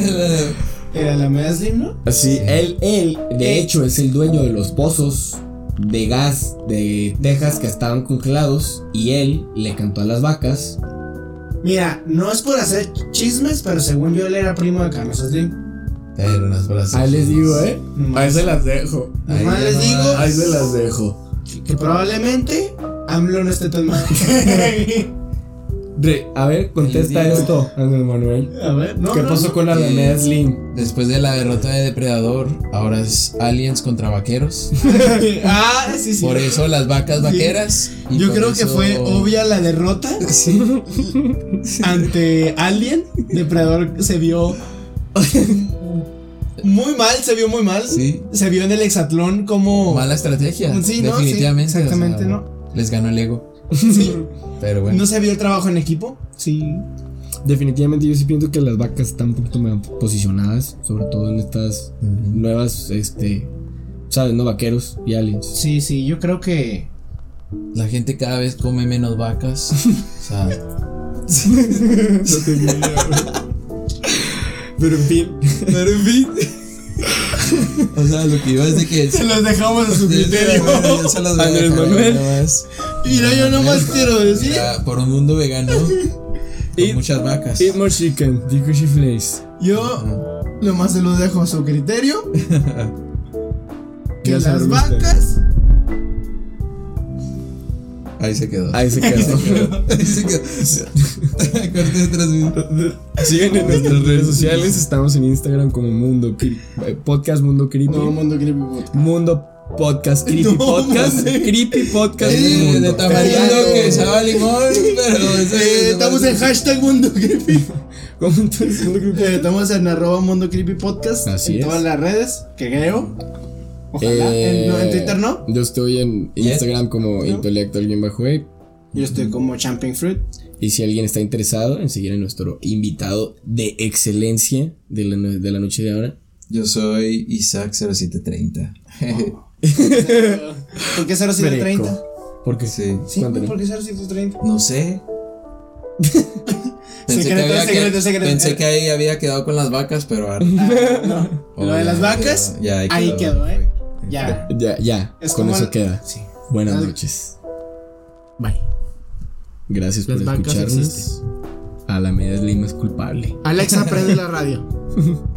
Speaker 1: Era la Alameda Slim, ¿no?
Speaker 2: Así,
Speaker 3: Sí.
Speaker 2: él, él, de hecho, es el dueño de los pozos de gas de Texas que estaban congelados y él le cantó a las vacas.
Speaker 1: Mira, no es por hacer chismes, pero según yo él era primo de Carlos Slim.
Speaker 3: Pero no es por así.
Speaker 2: Ahí les digo, ¿eh? Ahí se las dejo.
Speaker 3: Ahí
Speaker 1: les
Speaker 3: no
Speaker 1: digo.
Speaker 2: Ahí se las dejo.
Speaker 1: que probablemente AMLO no esté tan mal.
Speaker 2: Re- a ver, contesta esto, Andrés Manuel.
Speaker 1: A ver, no.
Speaker 2: ¿Qué
Speaker 1: no,
Speaker 2: pasó
Speaker 1: no.
Speaker 2: con la Alameda Slim?
Speaker 3: Después de la derrota de Depredador, ahora es aliens contra vaqueros.
Speaker 1: ah, sí, sí.
Speaker 3: Por eso las vacas vaqueras. y
Speaker 1: Yo creo que fue obvia la derrota
Speaker 3: Sí.
Speaker 1: ante Alien. Depredador se vio muy mal, se vio muy mal.
Speaker 3: Sí.
Speaker 1: Se vio en el hexatlón como.
Speaker 3: Mala estrategia.
Speaker 1: Sí, no,
Speaker 3: definitivamente.
Speaker 1: sí, exactamente,
Speaker 3: o sea,
Speaker 1: ¿no?
Speaker 3: Les ganó el ego.
Speaker 1: Sí.
Speaker 3: Pero bueno.
Speaker 1: No se vio el trabajo en equipo. Sí.
Speaker 2: Definitivamente yo sí pienso que las vacas están un poquito más posicionadas, sobre todo en estas nuevas, este, ¿sabes? No vaqueros y aliens.
Speaker 1: Sí, sí, yo creo que.
Speaker 3: La gente cada vez come menos vacas. o sea,
Speaker 2: Pero en fin,
Speaker 3: pero en fin. o sea, lo que iba es de que.
Speaker 1: Se los dejamos a su criterio.
Speaker 3: Bueno, yo se los voy a
Speaker 2: Andrés
Speaker 3: dejar
Speaker 2: Manuel.
Speaker 3: nada más.
Speaker 1: Mira, yo nomás quiero decir.
Speaker 3: Mira, por un mundo vegano.
Speaker 2: Y-
Speaker 3: Con muchas vacas.
Speaker 2: eat more chicken, dijo Shiflace.
Speaker 1: Yo nomás se los dejo a su criterio. que las vacas.
Speaker 3: Ahí se quedó.
Speaker 2: Ahí se quedó.
Speaker 3: Ahí se quedó. Corté de transmisión.
Speaker 2: Siguen en nuestras redes sociales, estamos en Instagram como Mundo Cri- eh, Podcast Mundo Creepy.
Speaker 1: No, mundo creepy. podcast.
Speaker 2: Mundo Podcast Creepy
Speaker 1: No,
Speaker 2: Podcast. Creepy Podcast
Speaker 3: de
Speaker 2: Mundo.
Speaker 3: tamarindo
Speaker 1: Pero-
Speaker 3: que sabe a limón, pero ese-
Speaker 1: Eh, estamos en hashtag mundo creepy.
Speaker 2: ¿Cómo entonces Mundo Creepy?
Speaker 1: Eh, estamos en arroba mundo creepy podcast.
Speaker 2: Así
Speaker 1: en
Speaker 2: es.
Speaker 1: todas las redes, que creo. Ojalá. en, no, en Twitter no.
Speaker 2: Eh, Yo estoy en Instagram como intelectual-ape.
Speaker 1: Yo estoy como Champion Fruit.
Speaker 2: Y si alguien está interesado en seguir a nuestro invitado de excelencia de la, no- de la noche de ahora,
Speaker 3: Yo soy Isaac0730.
Speaker 1: ¿Por qué 0730?
Speaker 2: porque
Speaker 3: sí.
Speaker 1: Sí. ¿por qué 0730?
Speaker 3: No sé. Pensé,
Speaker 1: Secreto,
Speaker 3: que, había
Speaker 1: secreto,
Speaker 3: que-
Speaker 1: secreto.
Speaker 3: pensé que ahí había quedado con las vacas, pero ahora.
Speaker 1: No.
Speaker 3: Oh,
Speaker 1: Lo de
Speaker 3: ya,
Speaker 1: las
Speaker 3: ya
Speaker 1: vacas,
Speaker 3: quedó, ya, ahí
Speaker 1: ahí
Speaker 3: quedó,
Speaker 1: quedó, ¿eh? Ya.
Speaker 2: ya, ya,
Speaker 1: Es
Speaker 2: con eso
Speaker 1: el-
Speaker 2: queda.
Speaker 1: Sí.
Speaker 2: Buenas noches.
Speaker 1: Bye.
Speaker 2: Gracias por
Speaker 1: Las
Speaker 2: escucharnos.
Speaker 1: existen.
Speaker 2: A la media Slim es culpable.
Speaker 1: Alexa, prende la radio.